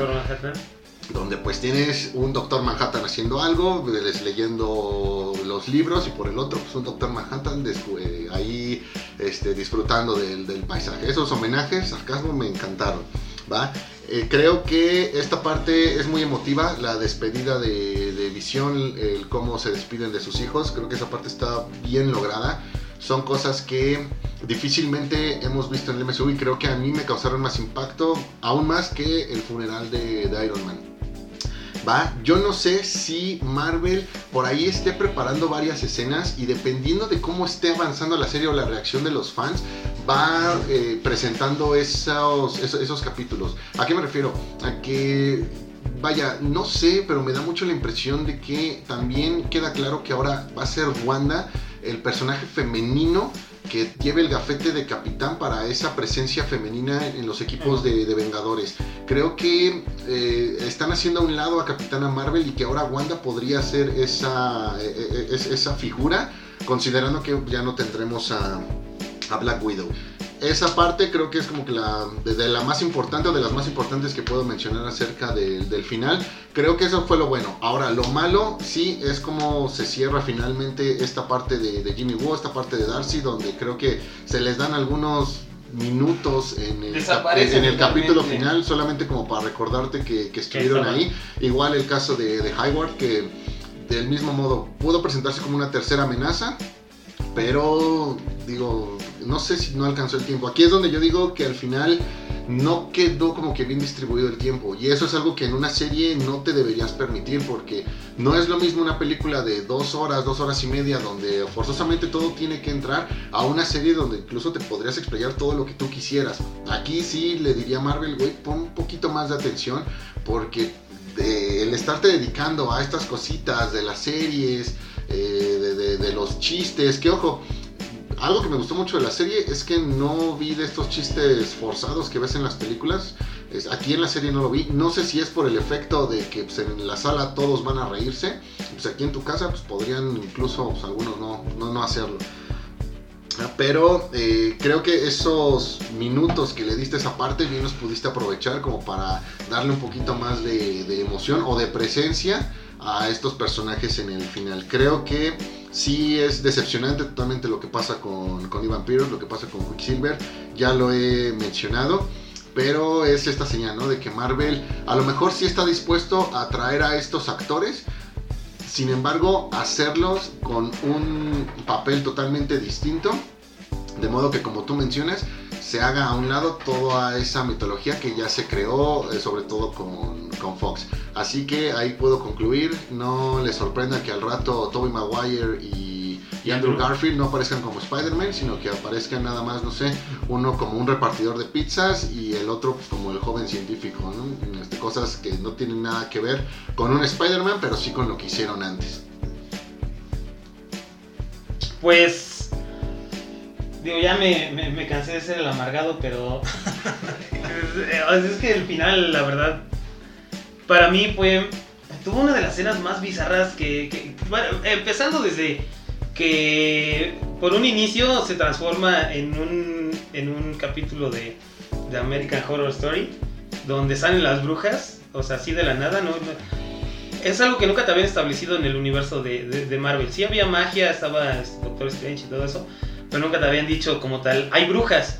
Donde pues tienes un Doctor Manhattan haciendo algo, leyendo los libros y por el otro pues un Doctor Manhattan eh, ahí este, disfrutando del, del paisaje. Esos homenajes, sarcasmo, me encantaron. ¿va? Eh, creo que esta parte es muy emotiva, la despedida de, Visión, el cómo se despiden de sus hijos, creo que esa parte está bien lograda. Son cosas que difícilmente hemos visto en el MSU y creo que a mí me causaron más impacto, aún más que el funeral de Iron Man. ¿Va? Yo no sé si Marvel por ahí esté preparando varias escenas y dependiendo de cómo esté avanzando la serie o la reacción de los fans, va eh, presentando esos, esos, capítulos. ¿A qué me refiero? A que vaya, no sé, pero me da mucho la impresión de que también queda claro que ahora va a ser Wanda el personaje femenino que lleve el gafete de capitán para esa presencia femenina en los equipos de, Vengadores. Creo que eh, están haciendo a un lado a Capitana Marvel y que ahora Wanda podría ser esa, eh, esa figura, considerando que ya no tendremos a Black Widow. Esa parte creo que es como que la, de, la más importante o de las más importantes que puedo mencionar acerca del final. Creo que eso fue lo bueno. Ahora, lo malo sí es como se cierra finalmente esta parte de, Jimmy Woo, esta parte de Darcy, donde creo que se les dan algunos minutos en el, en el capítulo final, solamente como para recordarte que, estuvieron ahí. Igual el caso de, de Hayward, que del mismo modo pudo presentarse como una tercera amenaza, pero digo, no sé si no alcanzó el tiempo. Aquí es donde yo digo que al final no quedó como que bien distribuido el tiempo. Y eso es algo que en una serie no te deberías permitir porque no es lo mismo una película de dos horas, dos horas y media donde forzosamente todo tiene que entrar a una serie donde incluso te podrías explayar todo lo que tú quisieras. Aquí sí le diría a Marvel, güey, pon un poquito más de atención porque el estarte dedicando a estas cositas de las series, eh, de los chistes, que ojo, algo que me gustó mucho de la serie es que no vi de estos chistes forzados que ves en las películas. aquí en la serie no lo vi. No sé si es por el efecto de que pues, en la sala todos van a reírse. Pues aquí en tu casa pues, podrían incluso pues, algunos no, no, hacerlo. Ah, pero eh, creo que esos minutos que le diste esa parte bien los pudiste aprovechar como para darle un poquito más de, de emoción o de presencia a estos personajes en el final. Creo que sí es decepcionante totalmente lo que pasa con, con Ivan Pierce, lo que pasa con Quicksilver, ya lo he mencionado. Pero es esta señal, ¿no? De que Marvel a lo mejor sí está dispuesto a traer a estos actores, sin embargo, hacerlos con un papel totalmente distinto. De modo que, como tú mencionas, se haga a un lado toda esa mitología que ya se creó, eh, sobre todo con, con, Fox. Así que ahí puedo concluir, no les sorprenda que al rato Tobey Maguire y, Andrew Garfield no aparezcan como Spider-Man, sino que aparezcan nada más, no sé, uno como un repartidor de pizzas y el otro pues, como el joven científico, ¿no? Este, cosas que no tienen nada que ver con un Spider-Man, pero sí con lo que hicieron antes. Pues Digo, ya me, me, cansé de ser el amargado, pero. es que el final, la verdad, para mí fue. Tuvo una de las escenas más bizarras que. bueno, empezando desde que por un inicio se transforma en un, en un capítulo de, de American Horror Story, donde salen las brujas, o sea, así de la nada, ¿no? Es algo que nunca te habían establecido en el universo de, de, de Marvel. Sí había magia, estaba Doctor Strange y todo eso, pero nunca te habían dicho como tal, hay brujas.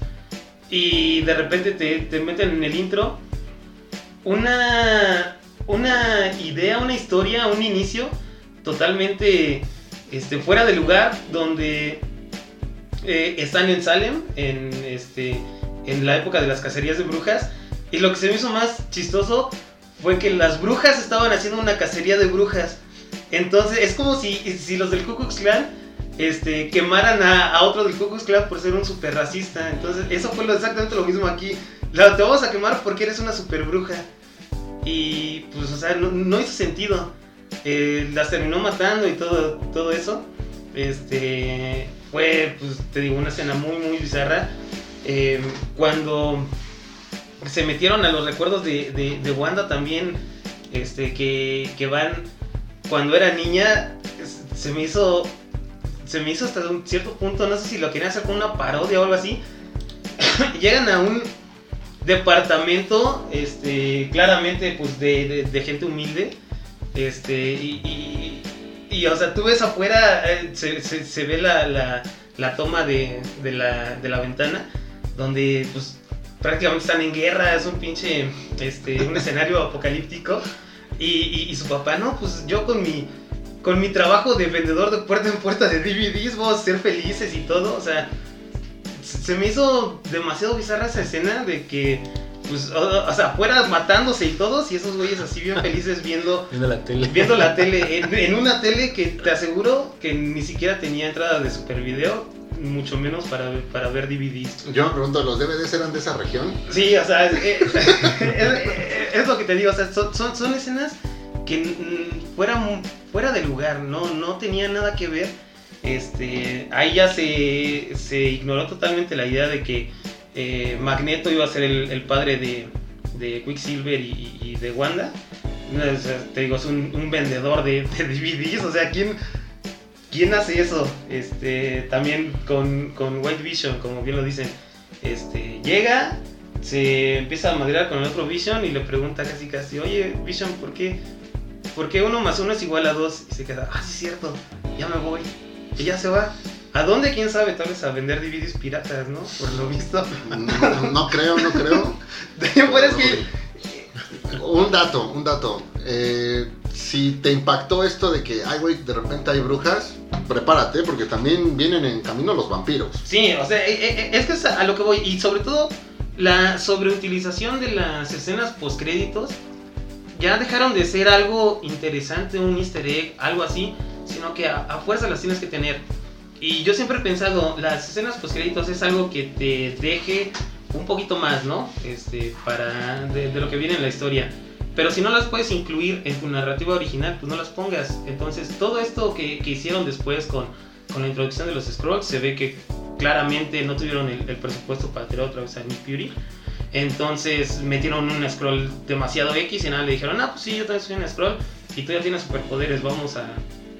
Y de repente te, meten en el intro una, una idea, una historia, un inicio totalmente este, fuera de lugar, donde eh, están en Salem, en, este, en la época de las cacerías de brujas. Y lo que se me hizo más chistoso fue que las brujas estaban haciendo una cacería de brujas. Entonces es como si, si los del Ku Klux Klan este, quemaran a, a otro del Ku por ser un super racista. Entonces, eso fue lo, exactamente lo mismo aquí. La, te vamos a quemar porque eres una super bruja. Y pues, o sea, no, hizo sentido. Eh, las terminó matando y todo, todo eso. Este, fue, pues, te digo, una escena muy, muy bizarra. Eh, cuando se metieron a los recuerdos de, de, de Wanda también, este, que, que van cuando era niña, se me hizo, se me hizo hasta un cierto punto, no sé si lo querían hacer con una parodia o algo así. (coughs) Llegan a un departamento, este, claramente, pues, de, gente humilde, este, y, y, o sea, tú ves afuera, eh, se, se- ve la, la, toma de, de la, de la ventana, donde, pues, prácticamente están en guerra, es un pinche, este, un escenario apocalíptico. Y su papá, no, pues yo con mi, con mi trabajo de vendedor de puerta en puerta de DVDs vamos a ser felices y todo. O sea, se me hizo demasiado bizarra esa escena de que, pues, o, o sea, afuera matándose y todos y esos güeyes así bien (laughs) felices viendo, Viendo la tele. viendo la tele, (laughs) en, en una tele que te aseguro que ni siquiera tenía entrada de super video, mucho menos para, para ver DVDs. Yo me pregunto, ¿los DVDs eran de esa región? Sí, o sea, es, (laughs) es- es- es lo que te digo, o sea, son, son, son escenas que fuera, fuera de lugar, no, no tenía nada que ver. Este, ahí ya se, se ignoró totalmente la idea de que eh, Magneto iba a ser el, padre de, de Quicksilver y, y de Wanda. O te digo, es un, vendedor de, de DVDs, o sea, ¿quién, ¿quién hace eso? Este, también con, con White Vision, como bien lo dicen. Este, llega, se empieza a maderar con el otro Vision y le pregunta casi casi, oye Vision, ¿por qué, ¿por qué uno más uno es igual a dos? Y se queda, ah, sí es cierto, ya me voy. Y ya se va. ¿A dónde? ¿Quién sabe? Tal vez a vender DVDs piratas, ¿no? Por lo visto. No, no creo, no creo. (laughs) Pero es que... Un dato, un dato. Eh, si te impactó esto de que, ay, güey, de repente hay brujas, prepárate porque también vienen en camino los vampiros. Sí, o sea, eh, eh, es que es a lo que voy. Y sobre todo, la sobreutilización de las escenas postcréditos ya dejaron de ser algo interesante, un easter egg, algo así, sino que a, a fuerza las tienes que tener. Y yo siempre he pensado, las escenas postcréditos es algo que te deje un poquito más, ¿no? Este, para de, de lo que viene en la historia. Pero si no las puedes incluir en tu narrativa original, pues no las pongas. Entonces, todo esto que, que hicieron después con, con la introducción de los scrolls, se ve que claramente no tuvieron el, el presupuesto para tirar otra vez a Nick Fury. Entonces metieron un scroll demasiado X y nada, le dijeron, ah, pues sí, yo también soy un scroll y tú ya tienes superpoderes, vamos a,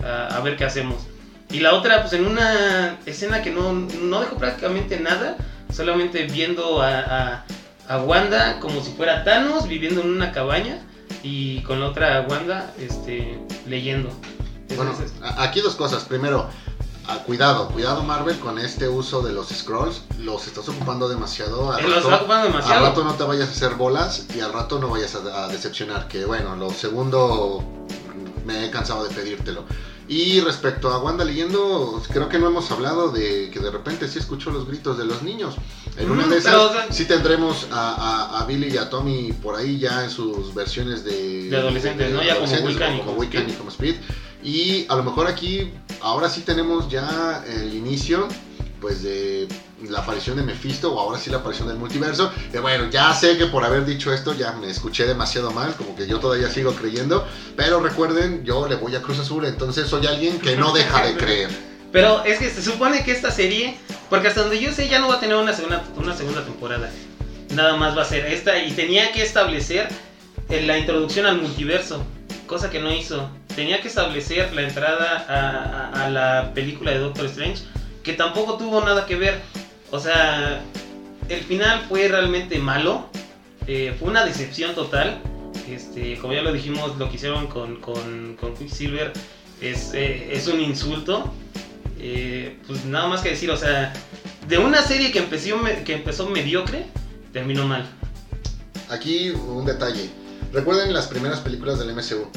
a, a ver qué hacemos. Y la otra, pues en una escena que no, no dejó prácticamente nada, solamente viendo a, a, Wanda como si fuera Thanos viviendo en una cabaña y con la otra Wanda este, leyendo. Bueno, aquí dos cosas. Primero, ah, cuidado, cuidado Marvel con este uso de los scrolls. Los estás ocupando demasiado. Al rato- ocupando Al demasiado. rato no te vayas a hacer bolas y al rato no vayas a, a decepcionar. Que bueno, lo segundo me he cansado de pedírtelo. Y respecto a Wanda leyendo, creo que no hemos hablado de que de repente sí escuchó los gritos de los niños. En una Mm, de esas pero, o sea- sí tendremos a, a- a Billy y a Tommy por ahí ya en sus versiones de, De adolescentes, ¿no? Ya como adolescentes, Wiccan y como, como Wiccan Speed. y como Speed. Y a lo mejor aquí, ahora sí tenemos ya el inicio pues de la aparición de Mephisto o ahora sí la aparición del multiverso. Que bueno, ya sé que por haber dicho esto ya me escuché demasiado mal, como que yo todavía sigo creyendo, pero recuerden, yo le voy a Cruz Azul, entonces soy alguien que no deja de creer. Pero es que se supone que esta serie, porque hasta donde yo sé ya no va a tener una segunda, una segunda temporada. Nada más va a ser esta y tenía que establecer eh, la introducción al multiverso, cosa que no hizo. Tenía que establecer la entrada a, a- a la película de Doctor Strange, que tampoco tuvo nada que ver. O sea, el final fue realmente malo, eh, fue una decepción total. Este, como ya lo dijimos, lo que hicieron con, con, con Quicksilver es, eh, es un insulto. Eh, pues nada más que decir, o sea, de una serie que empezó, que empezó mediocre, terminó mal. Aquí un detalle. Recuerden las primeras películas del MCU.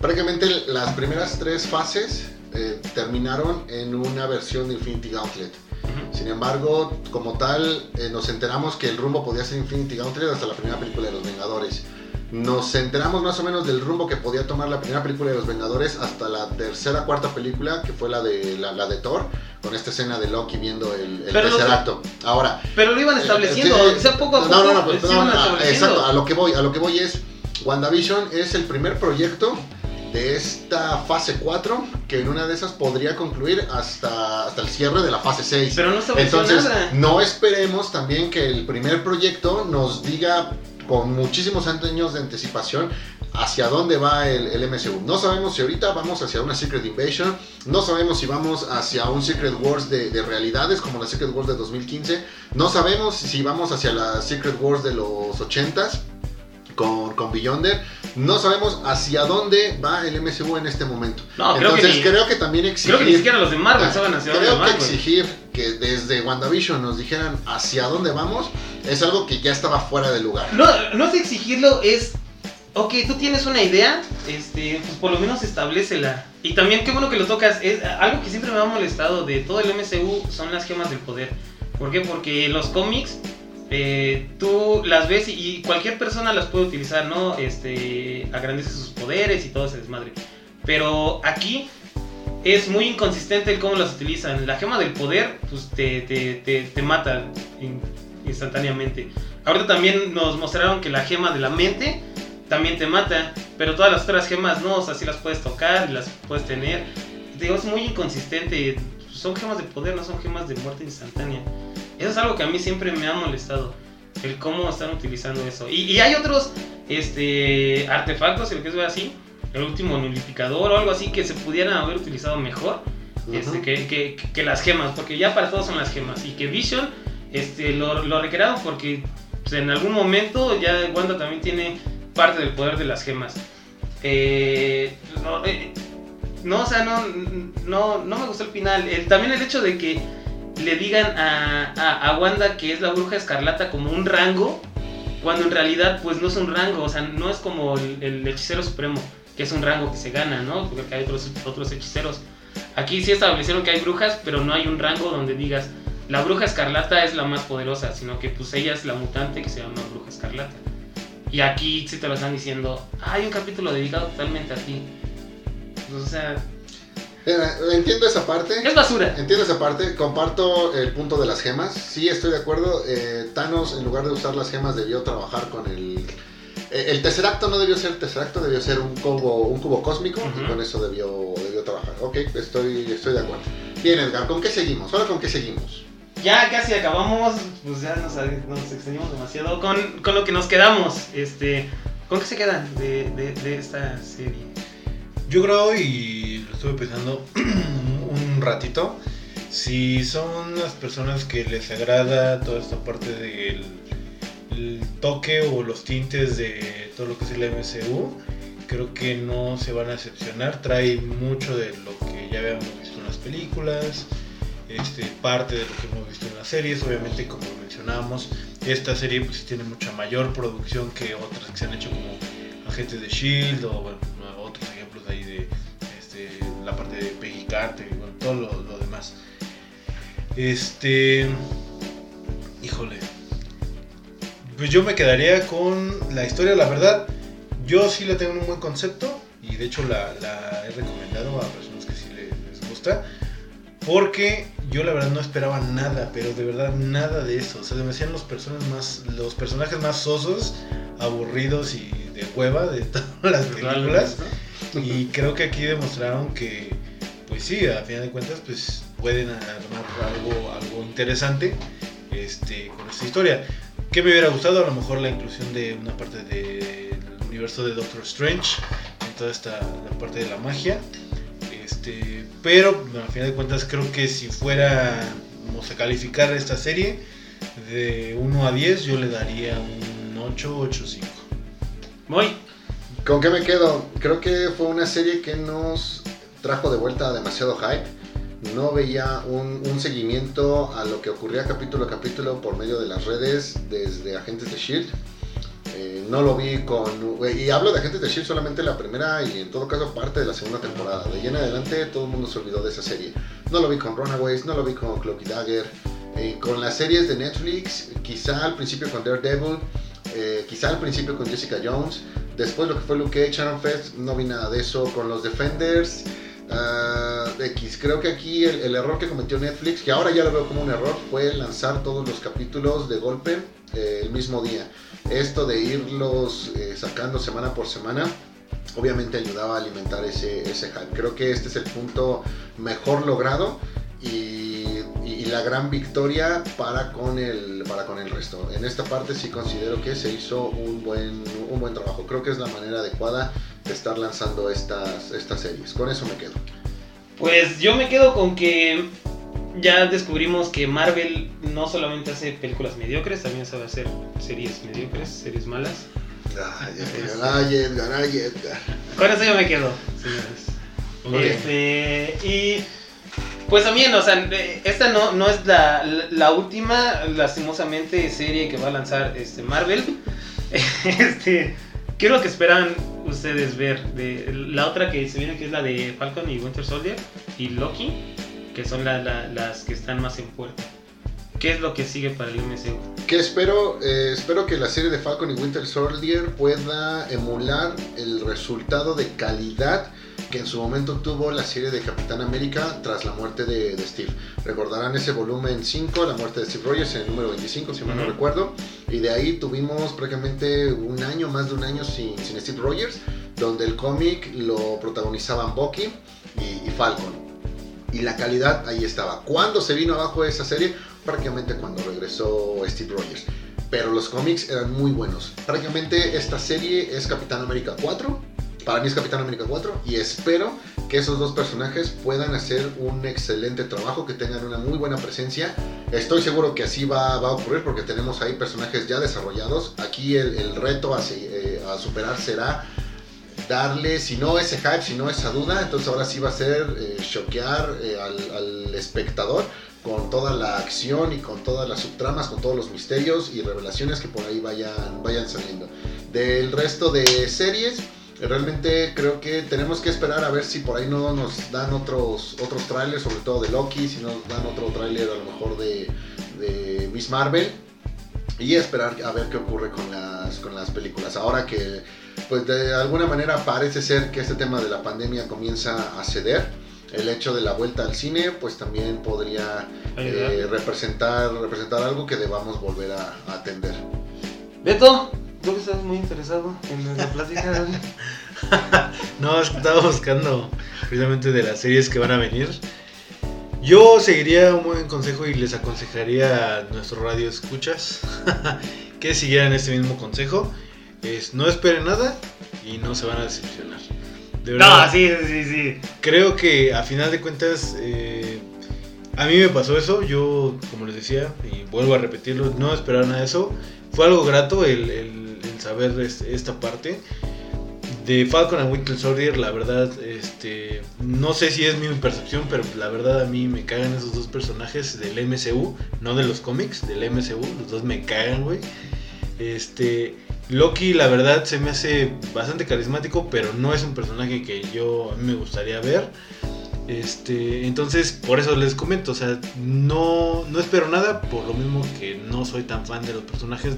Prácticamente las primeras tres fases eh, terminaron en una versión de Infinity Gauntlet. Sin embargo, como tal, eh, nos enteramos que el rumbo podía ser Infinity Gauntlet hasta la primera película de Los Vengadores. nos enteramos más o menos del rumbo que podía tomar la primera película de los Vengadores hasta la tercera, cuarta película, que fue la de, la, la de Thor, con esta escena de Loki viendo el, el tercer acto. Ahora, Pero lo iban estableciendo, Eh, o sea, poco a poco. no, no, no, pues, no, no, estableciendo. exacto, a lo que voy, a lo que voy es, WandaVision es el primer proyecto de esta fase 4 que en una de esas podría concluir hasta, hasta el cierre de la fase 6. Pero no Entonces, nada. no esperemos también que el primer proyecto nos diga con muchísimos años de anticipación hacia dónde va el, el MCU. No sabemos si ahorita vamos hacia una Secret Invasion, no sabemos si vamos hacia un Secret Wars de, de realidades como la Secret Wars de 2015, no sabemos si vamos hacia la Secret Wars de los 80s con, con Beyonder, no sabemos hacia dónde va el MCU en este momento. No, creo que Entonces ni- creo que también exigir... Creo que ni siquiera los de Marvel Ah, saben hacia dónde Creo que exigir que desde WandaVision nos dijeran hacia dónde vamos es algo que ya estaba fuera de lugar. No, no es exigirlo, es. Ok, tú tienes una idea, este, pues por lo menos establecela. Y también, qué bueno que lo tocas, es algo que siempre me ha molestado de todo el MCU son las gemas del poder. ¿Por qué? Porque los cómics, eh, tú las ves y, y cualquier persona las puede utilizar, ¿no? Este, agrandece sus poderes y todo ese desmadre. Pero aquí es muy inconsistente el cómo las utilizan. La gema del poder, pues te, te, te, te mata in- instantáneamente. Ahorita también nos mostraron que la gema de la mente también te mata, pero todas las otras gemas no, o sea, sí las puedes tocar las puedes tener. Te digo, es muy inconsistente. Son gemas de poder, no son gemas de muerte instantánea. Eso es algo que a mí siempre me ha molestado. El cómo están utilizando eso. Y, y hay otros este, artefactos, si lo quieres ver así, el último nulificador o algo así que se pudieran haber utilizado mejor este, que- que las gemas, porque ya para todos son las gemas. Y que Vision este, lo, lo recrearon porque pues, en algún momento ya Wanda también tiene parte del poder de las gemas. Eh, no, eh, no, o sea, no, no, no me gustó el final. El- también el hecho de que le digan a, a, a Wanda que es la bruja escarlata como un rango, cuando en realidad pues no es un rango, o sea, no es como el, el hechicero supremo, que es un rango que se gana, ¿no? Porque hay otros, otros hechiceros. Aquí sí establecieron que hay brujas, pero no hay un rango donde digas, la bruja escarlata es la más poderosa, sino que pues ella es la mutante que se llama bruja escarlata. Y aquí sí te lo están diciendo, "Ah, hay un capítulo dedicado totalmente a ti. Pues, o sea, Entiendo esa parte. es basura. Entiendo esa parte, comparto el punto de las gemas. Sí, estoy de acuerdo. eh, Thanos, en lugar de usar las gemas, debió trabajar con el. eh, El Tesseracto no debió ser Tesseracto, debió ser un cubo, un cubo cósmico y con eso debió, debió trabajar. Ok, estoy, estoy de acuerdo. Bien, Edgar, ¿con qué seguimos? Ahora, ¿con qué seguimos? Ya casi acabamos, pues ya nos, nos extendimos demasiado con, con lo que nos quedamos. Este, ¿Con qué se quedan de, de, de esta serie? Yo creo, y estuve pensando (clears throat) un ratito, si son las personas que les agrada toda esta parte del el toque o los tintes de todo lo que es el MCU, creo que no se van a decepcionar. Trae mucho de lo que ya habíamos visto en las películas, este, parte de lo que hemos visto en las series. Obviamente, como mencionábamos, esta serie pues tiene mucha mayor producción que otras que se han hecho como Agentes de Shield o otros ejemplos ahí de la de y bueno, todo lo, lo demás. Este, híjole, pues yo me quedaría con la historia, la verdad, yo sí la tengo en un buen concepto y de hecho la, la he recomendado a personas que sí les, les gusta. Porque yo la verdad no esperaba nada, pero de verdad nada de eso. O sea, se me hacían los, personas más, los personajes más sosos, aburridos y de hueva de (laughs) todas las películas. Y creo que aquí demostraron que, pues sí, a final de cuentas, pues pueden armar algo, algo interesante este, con esta historia. ¿Qué me hubiera gustado? A lo mejor la inclusión de una parte del universo de Doctor Strange, en toda esta la parte de la magia. Este, pero bueno, al final de cuentas creo que si fuéramos a calificar esta serie de 1 a 10, yo le daría un 8, 8, 5. Voy. ¿Con qué me quedo? Creo que fue una serie que nos trajo de vuelta demasiado hype. No veía un, un seguimiento a lo que ocurría capítulo a capítulo por medio de las redes desde Agentes de Shield. Eh, no lo vi con. Y hablo de Agentes de Shield solamente la primera y en todo caso parte de la segunda temporada. De ahí en adelante todo el mundo se olvidó de esa serie. No lo vi con Runaways, no lo vi con Cloak Dagger. Eh, con las series de Netflix, quizá al principio con Daredevil, Eh, quizá al principio con Jessica Jones, después lo que fue Luke Cage, Sharon Fest, no vi nada de eso. Con los Defenders, ah, X, creo que aquí el, el error que cometió Netflix, que ahora ya lo veo como un error, fue lanzar todos los capítulos de golpe eh, el mismo día. Esto de irlos eh, sacando semana por semana, obviamente ayudaba a alimentar ese, ese hype. Creo que este es el punto mejor logrado y, y la gran victoria para con, el, para con el resto. En esta parte sí considero que se hizo un buen, un buen trabajo. Creo que es la manera adecuada de estar lanzando estas, estas series. Con eso me quedo. Pues yo me quedo con que ya descubrimos que Marvel no solamente hace películas mediocres, también sabe hacer series mediocres, series malas. Ay, Edgar, ay, ay. Con eso yo me quedo, señores. Este, y pues también, o sea, esta no, no es la, la última, lastimosamente, serie que va a lanzar este Marvel. (laughs) Este, ¿qué es lo que esperan ustedes ver? De la otra que se viene, que es la de Falcon y Winter Soldier y Loki, que son la- las que están más en puerta. ¿Qué es lo que sigue para el MCU? Que espero, eh, espero que la serie de Falcon y Winter Soldier pueda emular el resultado de calidad que en su momento tuvo la serie de Capitán América tras la muerte de, de Steve. Recordarán ese volumen 5, la muerte de Steve Rogers en el número 25, si mal no recuerdo. Y de ahí tuvimos prácticamente un año, más de un año sin, sin Steve Rogers, donde el cómic lo protagonizaban Bucky y, y Falcon. Y la calidad ahí estaba. ¿Cuándo se vino abajo esa serie? Prácticamente cuando regresó Steve Rogers. Pero los cómics eran muy buenos. Prácticamente esta serie es Capitán América 4. Para mí es Capitán América 4. Y espero que esos dos personajes puedan hacer un excelente trabajo, que tengan una muy buena presencia. Estoy seguro que así va, va a ocurrir porque tenemos ahí personajes ya desarrollados. Aquí el, el reto a, eh, a superar será darle, si no ese hype, si no esa duda, entonces ahora sí va a ser eh, choquear eh, al, al espectador con toda la acción y con todas las subtramas, con todos los misterios y revelaciones que por ahí vayan, vayan saliendo. Del resto de series, realmente creo que tenemos que esperar a ver si por ahí no nos dan otros, otros trailers, sobre todo de Loki, si nos dan otro tráiler a lo mejor de, de Miss Marvel. Y esperar a ver qué ocurre con las, con las películas. Ahora que pues de alguna manera parece ser que este tema de la pandemia comienza a ceder. El hecho de la vuelta al cine, pues también podría eh, representar, representar algo que debamos volver a, a atender. Beto, tú que estás muy interesado en la plática. (laughs) No, estaba buscando precisamente de las series que van a venir. Yo seguiría un buen consejo y les aconsejaría a nuestro radio escuchas (laughs) que siguieran este mismo consejo. Es no esperen nada y no se van a decepcionar. De verdad, no, sí, sí, sí. creo que a final de cuentas eh, a mí me pasó eso. Yo, como les decía, y vuelvo a repetirlo, no esperaba nada de eso. Fue algo grato el, el- saber es- esta parte. De Falcon and Winter Soldier, la verdad, este, no sé si es mi percepción, pero la verdad a mí me cagan esos dos personajes del MCU, no de los cómics, del MCU, los dos me cagan, güey. Este, Loki, la verdad, se me hace bastante carismático, pero no es un personaje que yo a mí me gustaría ver. Este, entonces, por eso les comento, o sea, no, no espero nada, por lo mismo que no soy tan fan de los personajes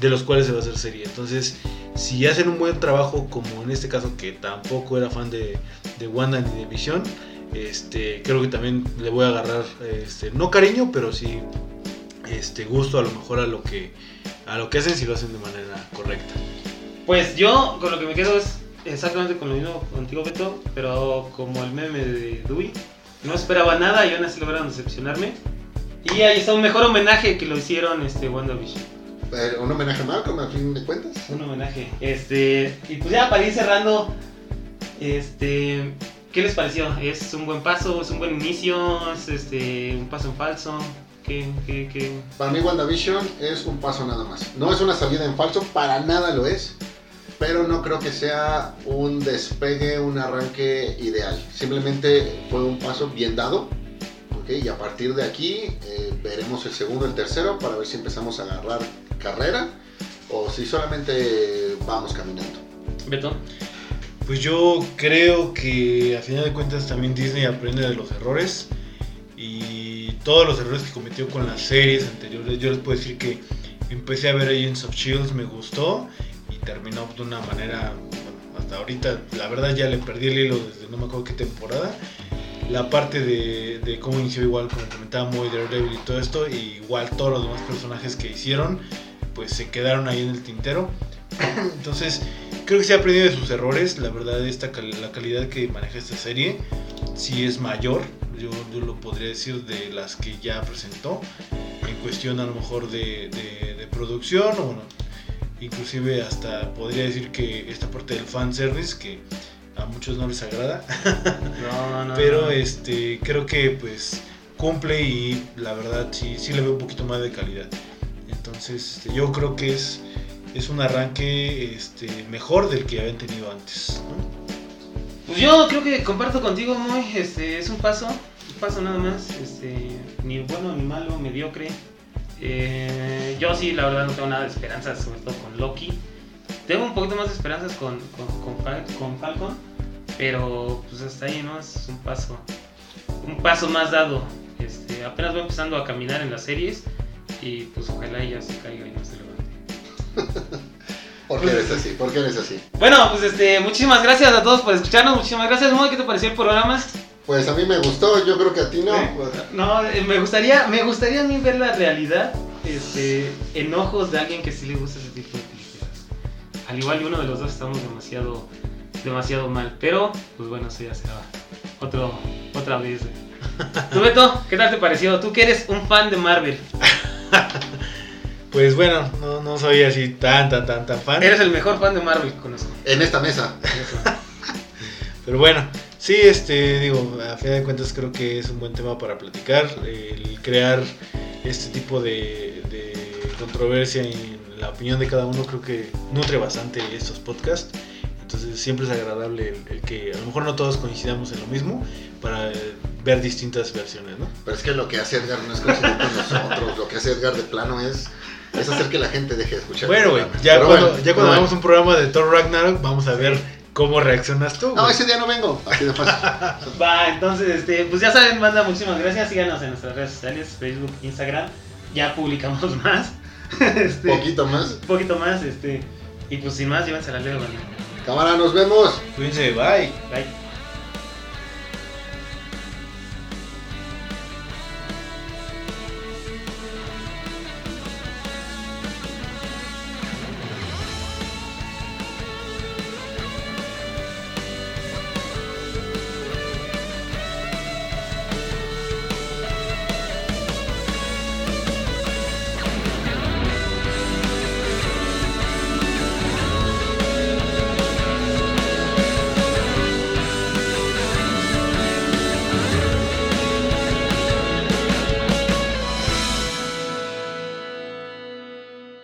de los cuales se va a hacer serie. Entonces, si hacen un buen trabajo, como en este caso, que tampoco era fan de, de Wanda ni de Vision, este, creo que también le voy a agarrar, este, no cariño, pero sí este, gusto a lo mejor a lo que, a lo que hacen si lo hacen de manera correcta. Pues yo con lo que me quedo es exactamente con lo mismo contigo, Beto, pero como el meme de Dewey. No esperaba nada y aún así lograron decepcionarme. Y ahí está un mejor homenaje que lo hicieron este WandaVision. Eh, un homenaje a Malcolm, a fin de cuentas. Un homenaje. Este. Y pues ya para ir cerrando. Este. ¿Qué les pareció? ¿Es un buen paso? ¿Es un buen inicio? ¿Es este un paso en falso? ¿Qué, qué, qué? Para mí WandaVision es un paso nada más. No es una salida en falso, para nada lo es. Pero no creo que sea un despegue, un arranque ideal. Simplemente fue un paso bien dado. ¿ok? Y a partir de aquí eh, veremos el segundo, el tercero, para ver si empezamos a agarrar carrera o si solamente vamos caminando. Beto. Pues yo creo que a final de cuentas también Disney aprende de los errores y todos los errores que cometió con las series anteriores. Yo les puedo decir que empecé a ver Agents of Shields, me gustó y terminó de una manera, bueno, hasta ahorita la verdad ya le perdí el hilo desde no me acuerdo qué temporada. La parte de, de cómo inició igual, como comentaba Moy, Daredevil y todo esto, y igual todos los demás personajes que hicieron, pues se quedaron ahí en el tintero. Entonces, creo que se ha aprendido de sus errores. La verdad, esta, cal- la calidad que maneja esta serie sí es mayor. Yo, yo lo podría decir de las que ya presentó. En cuestión a lo mejor de, de- de producción o bueno, inclusive hasta podría decir que esta parte del fanservice que a muchos no les agrada. No, no. Pero este creo que pues cumple y la verdad sí, sí le veo un poquito más de calidad. Entonces este, yo creo que es, es un arranque este, mejor del que habían tenido antes. Pues yo creo que comparto contigo, muy, este, es un paso, un paso nada más, este, ni bueno ni malo, mediocre. Eh, yo sí, la verdad, no tengo nada de esperanzas, sobre todo con Loki. Tengo un poquito más de esperanzas con, con, con, Fal- con Falcon, pero pues hasta ahí, ¿no? Es un paso, un paso más dado. Este, apenas voy empezando a caminar en las series y pues ojalá ya se caiga y no se levante. (laughs) ¿Por qué eres así? ¿Por qué eres así? Bueno, pues este, muchísimas gracias a todos por escucharnos, muchísimas gracias, Moy, ¿qué te pareció el programa? Pues a mí me gustó, yo creo que a ti no. ¿Eh? No, eh, me gustaría, me gustaría a mí ver la realidad este, en ojos de alguien que sí le gusta ese tipo de películas. Al igual que uno de los dos estamos demasiado, demasiado mal. Pero, pues bueno, eso ya será otro, otra vez. Tú, Beto, ¿qué tal te pareció? Tú que eres un fan de Marvel. (laughs) Pues bueno, no, no soy así tan, tan, tan, tan fan. Eres el mejor fan de Marvel que conozco. En esta mesa. (laughs) Pero bueno, sí, este, digo, a fin de cuentas creo que es un buen tema para platicar. El crear este tipo de, de controversia en la opinión de cada uno creo que nutre bastante estos podcasts. Entonces siempre es agradable el, el que a lo mejor no todos coincidamos en lo mismo para eh, ver distintas versiones, ¿no? Pero es que lo que hace Edgar no es coincidir con nosotros. Lo que hace Edgar de plano es, es hacer que la gente deje de escuchar. Bueno, güey, ya Pero cuando, bueno, ya cuando bueno. hagamos un programa de Thor Ragnarok vamos a ver cómo reaccionas tú. No, ese día no vengo. Así de fácil. (laughs) Va, entonces, este, pues ya saben, banda, muchísimas gracias. Síganos en nuestras redes sociales, Facebook, Instagram. Ya publicamos (laughs) más. Este, Poquito más. Un poquito más, este. Y pues sin más, llévense la leo, banda. Cámara, nos vemos. Cuídense, bye. Bye.